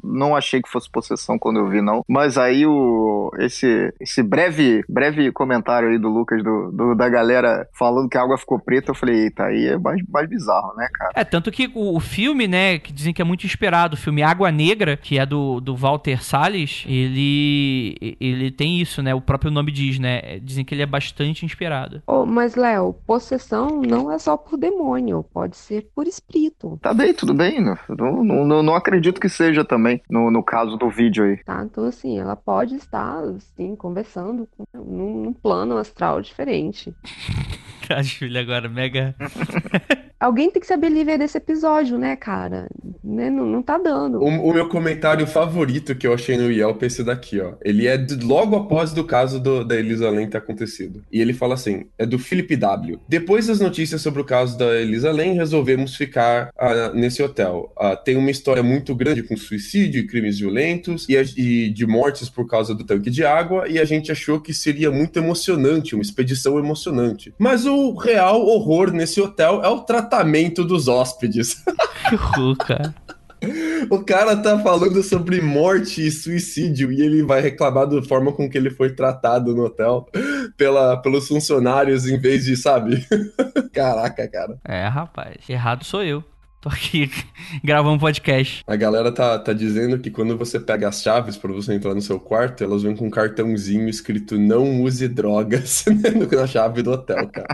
Speaker 3: Não achei que fosse possessão quando eu vi, não. Mas aí o, esse, esse breve, breve comentário aí do Lucas, do, do- da galera falando que a água ficou preta, eu falei, eita, aí é mais, mais bizarro, né, cara?
Speaker 1: É, tanto que o, o filme, né, que dizem que é muito inspirado, o filme Água Negra, que é do, do Walter Salles, ele, ele tem isso, né, o próprio nome diz, né, dizem que ele é bastante inspirado.
Speaker 4: Oh, mas, Léo, possessão não é só por demônio, pode ser por espírito,
Speaker 3: Tá bem, tudo bem. Não, não, não, não acredito que seja também, no, no caso do vídeo aí.
Speaker 4: tá? Então, assim, ela pode estar, assim, conversando com, num, num plano astral diferente.
Speaker 1: A Júlia agora, mega...
Speaker 4: Alguém tem que saber livre desse episódio, né, cara? Né? Não, não tá dando.
Speaker 2: O, o meu comentário favorito que eu achei no Yelp é esse daqui, ó. Ele é de- logo após do caso do- da Elisa ter acontecido. E ele fala assim: é do Philip W. Depois das notícias sobre o caso da Elisa resolvemos ficar ah, nesse hotel. Ah, tem uma história muito grande com suicídio e crimes violentos e, a- e de mortes por causa do tanque de água. E a gente achou que seria muito emocionante, uma expedição emocionante. Mas o real horror nesse hotel é o tratamento dos hóspedes.
Speaker 1: Que horror, cara.
Speaker 2: O cara tá falando sobre morte e suicídio e ele vai reclamar da forma com que ele foi tratado no hotel pela, pelos funcionários em vez de, sabe? Caraca, cara.
Speaker 1: É, rapaz, errado sou eu. Tô aqui gravando um podcast.
Speaker 2: A galera tá, tá dizendo que quando você pega as chaves pra você entrar no seu quarto, elas vêm com um cartãozinho escrito não use drogas na chave do hotel, cara.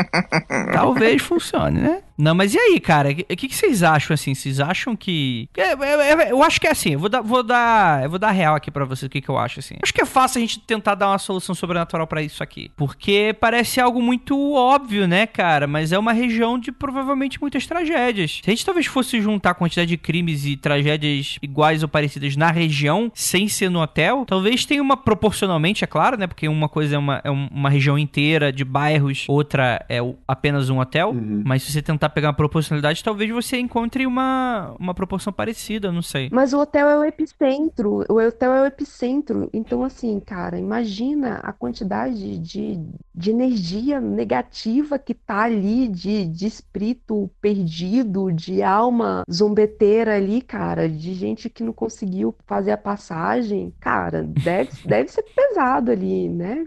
Speaker 1: Talvez funcione, né? Não, mas e aí, cara? O que, que, vocês acham, assim? Vocês acham que... É, é, é, eu acho que é assim, eu vou dar, vou dar, eu vou dar real aqui para vocês o que, que eu acho, assim. Acho que é fácil a gente tentar dar uma solução sobrenatural para isso aqui. Porque parece algo muito óbvio, né, cara? Mas é uma região de provavelmente muitas tragédias. Se a gente talvez fosse juntar a quantidade de crimes e tragédias iguais ou parecidas na região, sem ser no hotel, talvez tenha uma proporcionalmente, é claro, né? Porque uma coisa é uma, é uma região inteira de bairros, outra é apenas um hotel. Uhum. Mas se você tentar pegar uma proporcionalidade, talvez você encontre uma, uma proporção parecida, não sei.
Speaker 4: Mas o hotel é o epicentro. O hotel é o epicentro. Então, assim, cara, imagina a quantidade de, de energia negativa que tá ali, de, de espírito perdido, de alma zombeteira ali, cara, de gente que não conseguiu fazer a passagem. Cara, deve, deve ser pesado ali, né?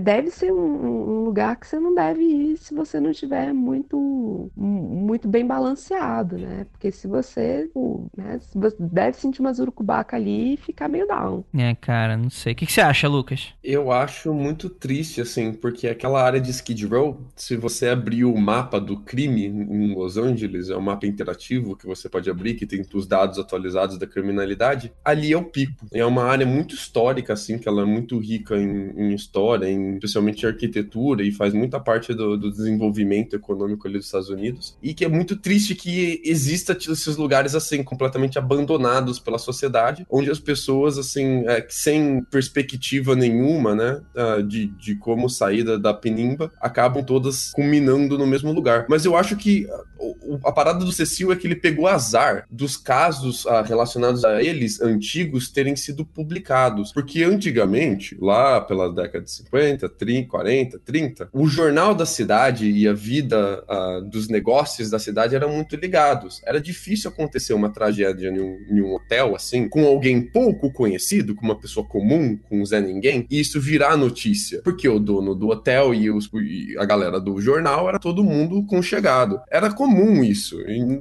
Speaker 4: Deve ser um, um lugar que você não deve ir se você não tiver muito, muito bem balanceado, né? Porque se você, né, você deve sentir uma zurucubaca ali e ficar meio down.
Speaker 1: É, cara, não sei. O que, que você acha, Lucas?
Speaker 2: Eu acho muito triste, assim, porque aquela área de Skid Row, se você abrir o mapa do crime em Los Angeles, é um mapa interativo que você pode abrir, que tem os dados atualizados da criminalidade, ali é o pico. É uma área muito histórica, assim, que ela é muito rica em, em história, em, especialmente em arquitetura, e faz muita parte do, do desenvolvimento econômico ali dos Estados Unidos. E que é muito triste que exista esses lugares, assim, completamente abandonados pela sociedade, onde as pessoas, assim, é, sem perspectiva nenhuma, né, ah, de, de como sair da, da penimba, acabam todas culminando no mesmo lugar. Mas eu acho que a, a parada do Cecil é que ele pegou azar dos casos ah, relacionados a eles antigos terem sido publicados. Porque antigamente, lá pela década de 50, 30, 40, 30, o jornal da cidade e a vida uh, dos negócios da cidade eram muito ligados. Era difícil acontecer uma tragédia em um, em um, hotel assim, com alguém pouco conhecido, com uma pessoa comum, com um Zé Ninguém, e isso virar notícia. Porque o dono do hotel e, os, e a galera do jornal era todo mundo conchegado. Era comum isso.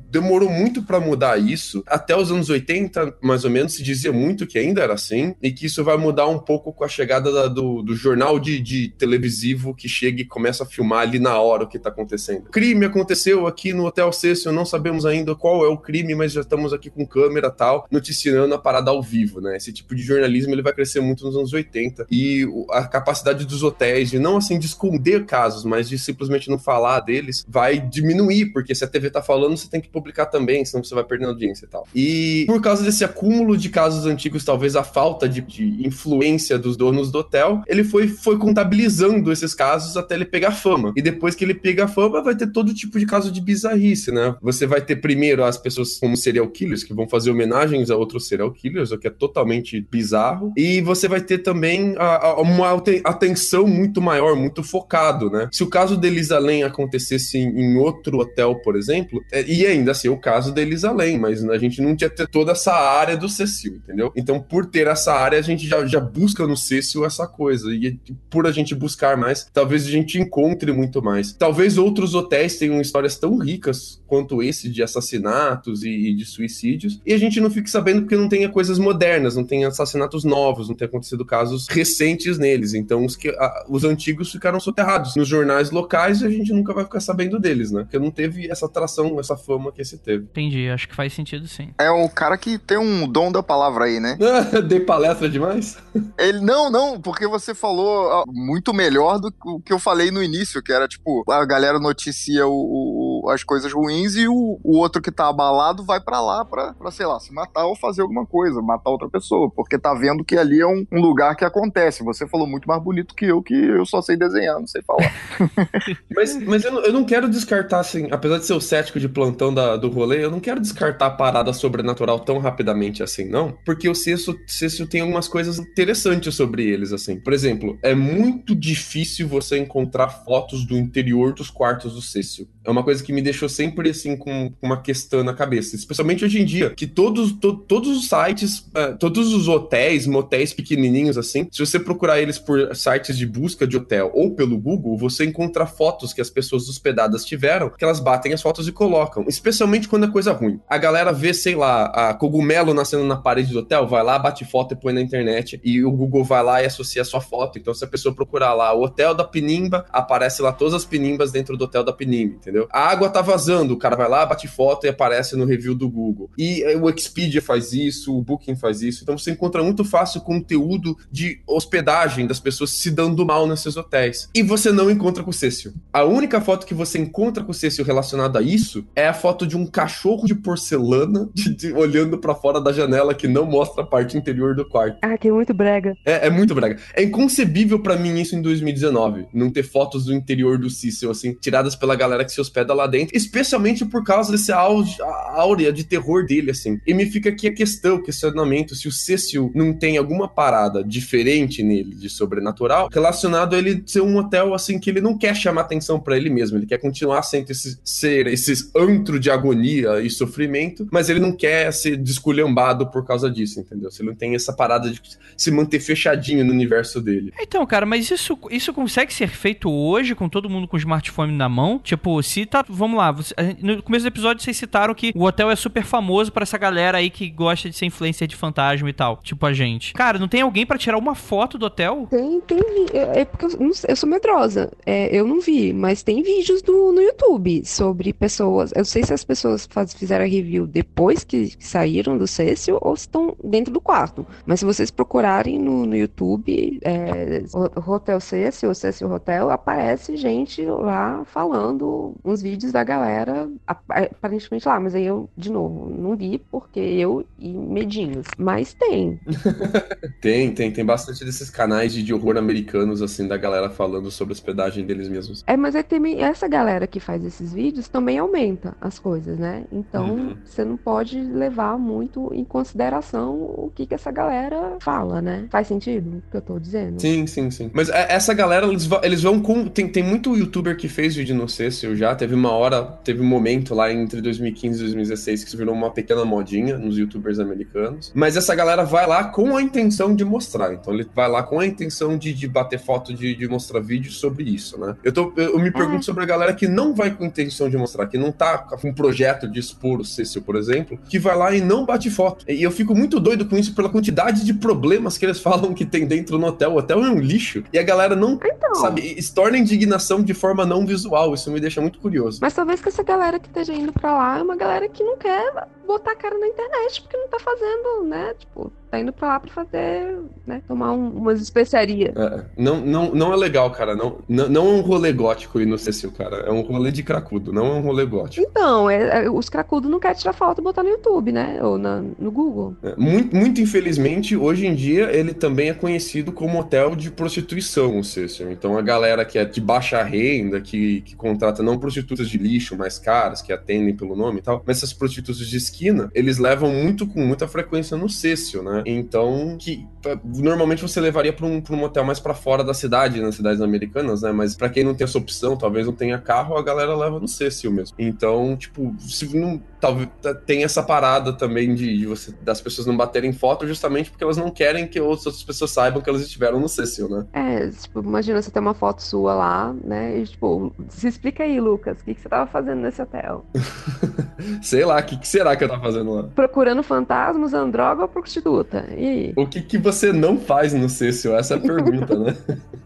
Speaker 2: Demorou muito para mudar isso. Até os anos 80, mais ou menos, se dizia muito que ainda era assim, e que isso vai mudar um pouco com a chegada da, do, do jornal de, de televisivo que chega e começa a filmar ali na hora o que tá acontecendo. Crime aconteceu aqui no Hotel Cecil, não sabemos ainda qual é o crime, mas já estamos aqui com câmera tal, noticiando a parada ao vivo, né? Esse tipo de jornalismo ele vai crescer muito nos anos 80 e a capacidade dos hotéis de não assim de esconder casos, mas de simplesmente não falar deles vai diminuir, porque se a TV tá falando, você tem que publicar também, senão você vai perdendo audiência e tal. E por causa desse acúmulo de casos antigos, talvez a falta de, de influência dos donos do hotel, ele foi, foi contabilizando esses casos até ele pegar fama. E depois que ele pega fama, vai ter todo tipo de caso de bizarrice, né? Você vai ter primeiro as pessoas como serial killers, que vão fazer homenagens a outros serial killers, o que é totalmente bizarro. E você vai ter também a, a, uma atenção muito maior, muito focado, né? Se o caso de Elisa acontecesse em, em outro hotel, por exemplo, é, e ainda assim o caso da Elisa Lam, mas a gente não tinha toda essa área do Cecil, entendeu? Então, por ter essa área, a gente já, já busca no Cecil essa coisa. E por a gente buscar mais, talvez a gente encontre muito mais. Talvez outros hotéis tenham histórias tão ricas quanto esse de assassinatos e, e de suicídios, e a gente não fique sabendo porque não tenha coisas modernas, não tenha assassinatos novos, não tenha acontecido casos recentes neles. Então, os, que, a, os antigos ficaram soterrados nos jornais locais a gente nunca vai ficar sabendo deles, né? Porque não teve essa atração, essa fama que esse teve.
Speaker 1: Entendi, acho que faz sentido sim.
Speaker 3: É um cara que tem um dom da palavra aí, né?
Speaker 2: Dei palestra demais?
Speaker 3: Ele, não, não, porque você falou muito melhor do que eu falei no início, que era tipo, a galera noticia o, o as coisas ruins e o, o, outro que tá abalado vai para lá pra, sei lá, se matar ou fazer alguma coisa, matar outra pessoa, porque tá vendo que ali é um, um lugar que acontece. Você falou muito mais bonito que eu, que eu só sei desenhar, não sei falar.
Speaker 2: mas mas eu, eu não quero descartar, assim, apesar de ser o cético de plantão da, do rolê, eu não quero descartar a parada sobrenatural tão rapidamente assim, não, porque o Cesso, Cesso tem algumas coisas interessantes sobre eles, assim. Por exemplo, é muito difícil você encontrar fotos do interior dos quartos do Cecil. É uma coisa que me deixou sempre assim com uma questão na cabeça, especialmente hoje em dia, que todos, to, todos os sites, uh, todos os hotéis, motéis pequenininhos assim, se você procurar eles por sites de busca de hotel ou pelo Google, você encontra fotos que as pessoas hospedadas tiveram, que elas batem as fotos e colocam, especialmente quando é coisa ruim. A galera vê, sei lá, a cogumelo nascendo na parede do hotel, vai lá, bate foto e põe na internet, e o Google vai lá e associa a sua foto. Então, se a pessoa procurar lá o hotel da Pinimba, aparece lá todas as Pinimbas dentro do hotel da Pinimba, entendeu? A água tá vazando, o cara vai lá, bate foto e aparece no review do Google. E eh, o Expedia faz isso, o Booking faz isso. Então você encontra muito fácil conteúdo de hospedagem das pessoas se dando mal nesses hotéis. E você não encontra com o Cecil. A única foto que você encontra com o Cecil relacionada a isso é a foto de um cachorro de porcelana de, de, olhando para fora da janela que não mostra a parte interior do quarto.
Speaker 4: Ah, que é muito brega.
Speaker 2: É, é muito brega. É inconcebível para mim isso em 2019. Não ter fotos do interior do Cecil, assim, tiradas pela galera que se hospeda lá dentro. Especialmente por causa desse áurea de terror dele, assim. E me fica aqui a questão, o questionamento, se o Cecil não tem alguma parada diferente nele, de sobrenatural, relacionado a ele ser um hotel, assim, que ele não quer chamar atenção para ele mesmo. Ele quer continuar sendo esse, ser esses antro de agonia e sofrimento, mas ele não quer ser desculhambado por causa disso, entendeu? Se ele não tem essa parada de se manter fechadinho no universo dele.
Speaker 1: Então, cara, mas isso, isso consegue ser feito hoje com todo mundo com smartphone na mão? Tipo, se tá. Vamos lá, no começo do episódio vocês citaram que o hotel é super famoso para essa galera aí que gosta de ser influencer de fantasma e tal. Tipo a gente. Cara, não tem alguém para tirar uma foto do hotel?
Speaker 4: Tem, tem. É, é porque eu, eu sou medrosa. É, eu não vi, mas tem vídeos do, no YouTube sobre pessoas. Eu sei se as pessoas faz, fizeram a review depois que saíram do Cecil ou estão dentro do quarto. Mas se vocês procurarem no, no YouTube, é, Hotel Cecil, Cecil Hotel, aparece gente lá falando uns vídeos da galera, aparentemente lá. Mas aí eu, de novo, não vi porque eu e medinhos. Mas tem.
Speaker 2: tem, tem. Tem bastante desses canais de horror americanos, assim, da galera falando sobre hospedagem deles mesmos.
Speaker 4: É, mas é também essa galera que faz esses vídeos também aumenta as coisas, né? Então, uhum. você não pode levar muito em consideração o que que essa galera fala, né? Faz sentido o que eu tô dizendo?
Speaker 2: Sim, sim, sim. Mas é, essa galera, eles, eles vão com... Tem, tem muito youtuber que fez vídeo no Cecil já. Teve uma hora, teve um momento lá entre 2015 e 2016 que se virou uma pequena modinha nos youtubers americanos. Mas essa galera vai lá com a intenção de mostrar. Então ele vai lá com a intenção de, de bater foto, de, de mostrar vídeo sobre isso, né? Eu, tô, eu, me pergunto é. sobre a galera que não vai com intenção de mostrar, que não tá com um projeto de expor o Cecil, por exemplo, que vai lá e não bate foto. E eu fico muito doido com isso pela quantidade de problemas que eles falam que tem dentro do hotel. O hotel é um lixo. E a galera não, então. sabe, estorna indignação de forma não visual. Isso me deixa muito curioso.
Speaker 4: Mas talvez que essa galera que esteja indo pra lá é uma galera que não quer botar a cara na internet, porque não tá fazendo, né? Tipo, tá indo pra lá pra fazer, né? Tomar um, umas especiarias.
Speaker 2: É, não, não, não é legal, cara. Não, não, não é um rolê gótico ir no Cecil, cara. É um rolê de cracudo, não é um rolê gótico.
Speaker 4: Então, é, é, os cracudos não querem tirar foto e botar no YouTube, né? Ou na, no Google.
Speaker 2: É, muito, muito infelizmente, hoje em dia, ele também é conhecido como hotel de prostituição, o Cecil. Então, a galera que é de baixa renda, que, que contrata não prostitutas de lixo mais caras, que atendem pelo nome e tal, mas essas prostitutas de esquina, eles levam muito com muita frequência no Cecil, né? Então, que normalmente você levaria para um, pra um hotel mais para fora da cidade, nas cidades americanas, né? Mas para quem não tem essa opção, talvez não tenha carro, a galera leva no Cecil mesmo. Então, tipo, se não talvez tem essa parada também de, de, você das pessoas não baterem foto justamente porque elas não querem que outras pessoas saibam que elas estiveram no Cecil, né?
Speaker 4: É, tipo, imagina você ter uma foto sua lá, né? E tipo, se explica aí, Lucas, o que, que você tava fazendo nesse hotel?
Speaker 2: Sei lá, o que, que será que eu tava fazendo lá?
Speaker 4: Procurando fantasmas, androga ou prostituta? E aí?
Speaker 2: O que, que você não faz no Cecil? Essa é a pergunta, né?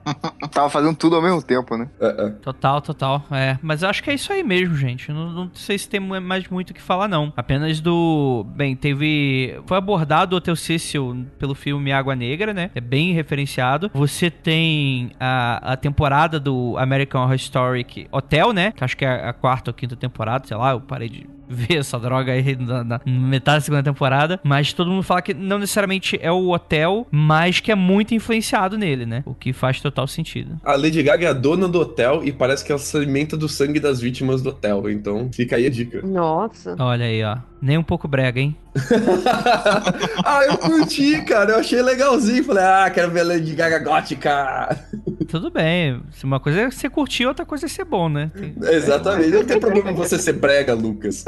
Speaker 3: tava fazendo tudo ao mesmo tempo, né?
Speaker 1: É, é. Total, total. É, mas eu acho que é isso aí mesmo, gente. Não, não sei se tem mais muito o que falar, não. Apenas do. Bem, teve. Foi abordado o Hotel Cecil pelo filme Água Negra, né? É bem referenciado. Você tem a, a temporada do American Horror Story Hotel, né? Que acho que é a quarta ou quinta temporada, sei lá, eu parei de ver essa droga aí na, na, metade da segunda temporada. Mas todo mundo fala que não necessariamente é o hotel, mas que é muito influenciado nele, né? O que faz total sentido.
Speaker 2: A Lady Gaga é a dona do hotel e parece que ela se alimenta do sangue das vítimas do hotel. Então fica aí a dica.
Speaker 4: Nossa.
Speaker 1: Olha aí, ó. Nem um pouco brega, hein?
Speaker 2: ah, eu curti, cara. Eu achei legalzinho. Falei, ah, quero ver a Lady Gaga gótica.
Speaker 1: Tudo bem. Uma coisa é você curtir, outra coisa é ser bom, né?
Speaker 2: Tem... Exatamente. Não tem problema você ser brega, Lucas.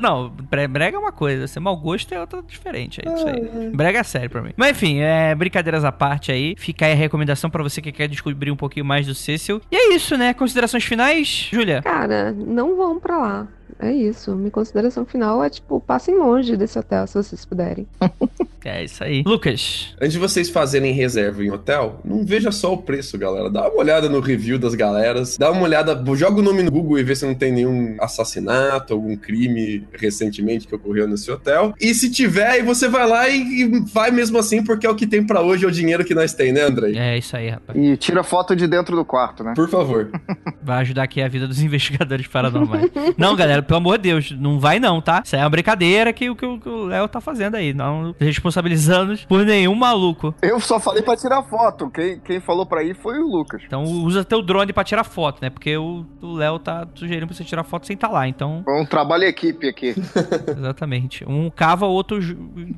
Speaker 1: Não, brega é uma coisa, ser mau gosto é outra diferente. É isso aí. Brega é sério pra mim. Mas enfim, é, brincadeiras à parte aí. Fica aí a recomendação pra você que quer descobrir um pouquinho mais do Cecil. E é isso, né? Considerações finais, Júlia?
Speaker 4: Cara, não vão pra lá. É isso. Minha consideração final é, tipo, passem longe desse hotel se vocês puderem.
Speaker 1: É isso aí. Lucas.
Speaker 2: Antes de vocês fazerem reserva em hotel, não veja só o preço, galera. Dá uma olhada no review das galeras. Dá uma olhada, joga o nome no Google e vê se não tem nenhum assassinato, algum crime recentemente que ocorreu nesse hotel. E se tiver, aí você vai lá e, e vai mesmo assim, porque é o que tem para hoje, é o dinheiro que nós tem, né, Andrei?
Speaker 1: É isso aí, rapaz.
Speaker 3: E tira foto de dentro do quarto, né?
Speaker 2: Por favor.
Speaker 1: Vai ajudar aqui a vida dos investigadores paranormais. não, galera, pelo amor de Deus, não vai não, tá? Isso aí é uma brincadeira que, que, que o Léo tá fazendo aí. Não responsabilizando por nenhum maluco.
Speaker 3: Eu só falei pra tirar foto. Quem, quem falou pra ir foi o Lucas.
Speaker 1: Então usa teu drone pra tirar foto, né? Porque o o Léo tá sugerindo pra você tirar foto sem estar tá lá, então...
Speaker 3: Um trabalho equipe aqui.
Speaker 1: Exatamente. Um cava, o outro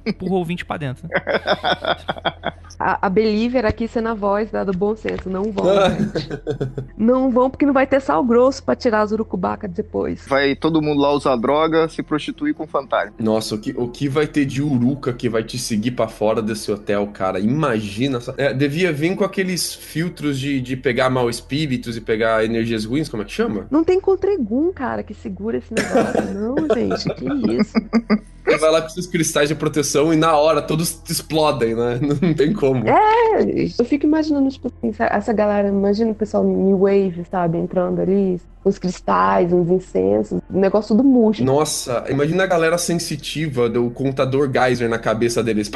Speaker 1: empurra o ouvinte pra dentro.
Speaker 4: A, a Believer aqui sendo a voz da, do bom senso. Não vão. Não vão porque não vai ter sal grosso pra tirar as urucubacas depois.
Speaker 3: Vai todo mundo lá usar droga, se prostituir com fantasma.
Speaker 2: Nossa, o que, o que vai ter de uruca que vai te seguir para fora desse hotel, cara? Imagina. É, devia vir com aqueles filtros de, de pegar mal espíritos e pegar energias ruins, como é que chama?
Speaker 4: Não tem contregum, cara, que segura esse negócio. não, gente, que isso.
Speaker 2: Você vai lá com seus cristais de proteção e na hora todos explodem, né? Não tem como.
Speaker 4: É, eu fico imaginando, tipo assim, essa galera, imagina o pessoal New Wave, sabe, entrando ali, os cristais, os incensos, o negócio do murcho.
Speaker 2: Nossa, imagina a galera sensitiva do contador Geyser na cabeça deles.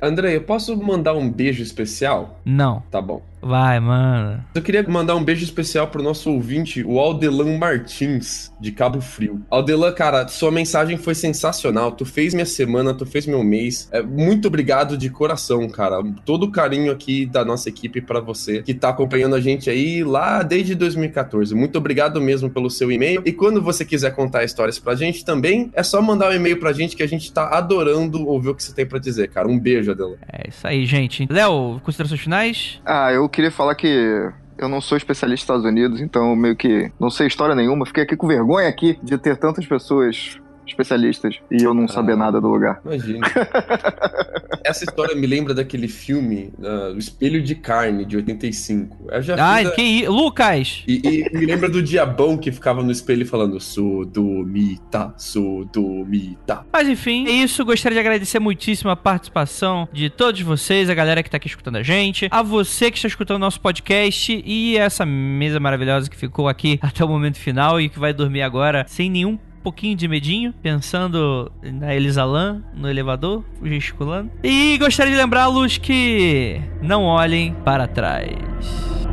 Speaker 2: André, eu posso mandar um beijo especial?
Speaker 1: Não.
Speaker 2: Tá bom.
Speaker 1: Vai, mano.
Speaker 2: Eu queria mandar um beijo especial pro nosso ouvinte, o Aldelan Martins, de Cabo Frio. Aldelan, cara, sua mensagem foi sensacional. Tu fez minha semana, tu fez meu mês. É, muito obrigado de coração, cara. Todo o carinho aqui da nossa equipe para você, que tá acompanhando a gente aí lá desde 2014. Muito obrigado mesmo pelo seu e-mail. E quando você quiser contar histórias pra gente também, é só mandar um e-mail pra gente que a gente tá adorando ouvir o que você tem para dizer, cara. Um beijo, Adelan.
Speaker 1: É isso aí, gente. Léo, considerações finais?
Speaker 3: Ah, eu queria falar que eu não sou especialista nos Estados Unidos, então meio que não sei história nenhuma. Fiquei aqui com vergonha aqui de ter tantas pessoas especialistas e eu não ah, saber nada do lugar.
Speaker 2: Imagina. Essa história me lembra daquele filme, uh, O Espelho de Carne, de 85.
Speaker 1: Eu já Ai, a... que Lucas!
Speaker 2: E, e, me lembra do diabão que ficava no espelho falando Sodomita, Sodomita.
Speaker 1: Mas enfim, é isso. Gostaria de agradecer muitíssimo a participação de todos vocês, a galera que tá aqui escutando a gente, a você que está escutando o nosso podcast e essa mesa maravilhosa que ficou aqui até o momento final e que vai dormir agora sem nenhum pouquinho de medinho, pensando na Elisalan no elevador, gesticulando. E gostaria de lembrá-los que não olhem para trás.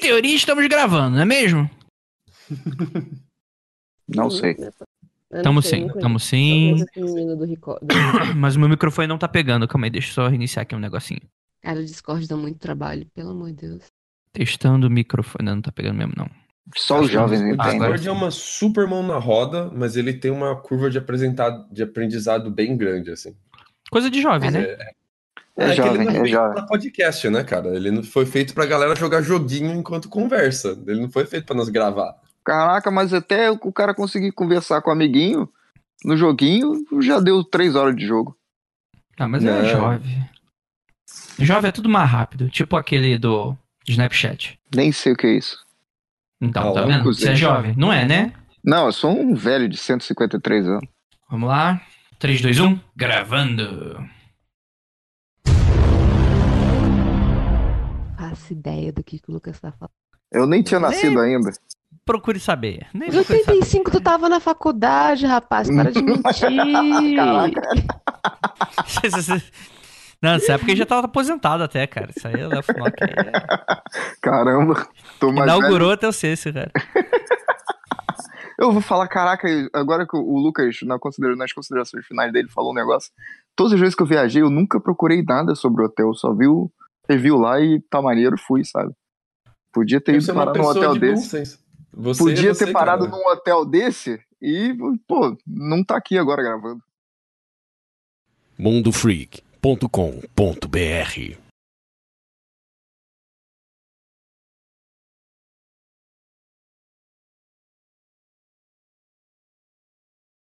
Speaker 1: Teoria, estamos gravando, não é mesmo?
Speaker 3: Não sei.
Speaker 1: Tamo sim, tamo sim. Mas o meu microfone não tá pegando. Calma aí, deixa eu só reiniciar aqui um negocinho.
Speaker 4: Cara, o Discord dá muito trabalho, pelo amor de Deus.
Speaker 1: Testando o microfone, não tá pegando mesmo, não.
Speaker 3: Só os jovens entendem. O
Speaker 2: Discord é uma super mão na roda, mas ele tem uma curva de, de aprendizado bem grande, assim.
Speaker 1: Coisa de jovem, né?
Speaker 3: É, é, é jovem,
Speaker 2: ele não
Speaker 3: é jovem.
Speaker 2: Pra podcast, né, cara? Ele não foi feito pra galera jogar joguinho enquanto conversa. Ele não foi feito pra nós gravar.
Speaker 3: Caraca, mas até o cara conseguir conversar com o amiguinho no joguinho, já deu três horas de jogo.
Speaker 1: Ah, mas é, é jovem. Jovem é tudo mais rápido, tipo aquele do Snapchat.
Speaker 3: Nem sei o que é isso.
Speaker 1: Então, tá, tá vendo? Você é jovem, não é, né?
Speaker 3: Não, eu sou um velho de 153 anos.
Speaker 1: Vamos lá. 3, 2, 1. Gravando.
Speaker 4: Faço ideia do que, que o Lucas tá falando.
Speaker 3: Eu nem tinha nascido nem ainda.
Speaker 1: Procure saber. Nem
Speaker 4: em 85 tu tava na faculdade, rapaz. Para de mentir. Caraca.
Speaker 1: Não, nessa época ele já tava aposentado até, cara. Isso aí é Léo Finock. É...
Speaker 3: Caramba.
Speaker 1: Tô mais Inaugurou velho. até o sexto, cara.
Speaker 3: Eu vou falar, caraca, agora que o Lucas, na considera nas considerações finais dele, falou um negócio. Todas as vezes que eu viajei, eu nunca procurei nada sobre o hotel, só vi o, viu lá e tá maneiro, fui, sabe? Podia ter ido parar num hotel de desse. Você, Podia você, ter parado cara. num hotel desse e, pô, não tá aqui agora gravando.
Speaker 5: mundofreak.com.br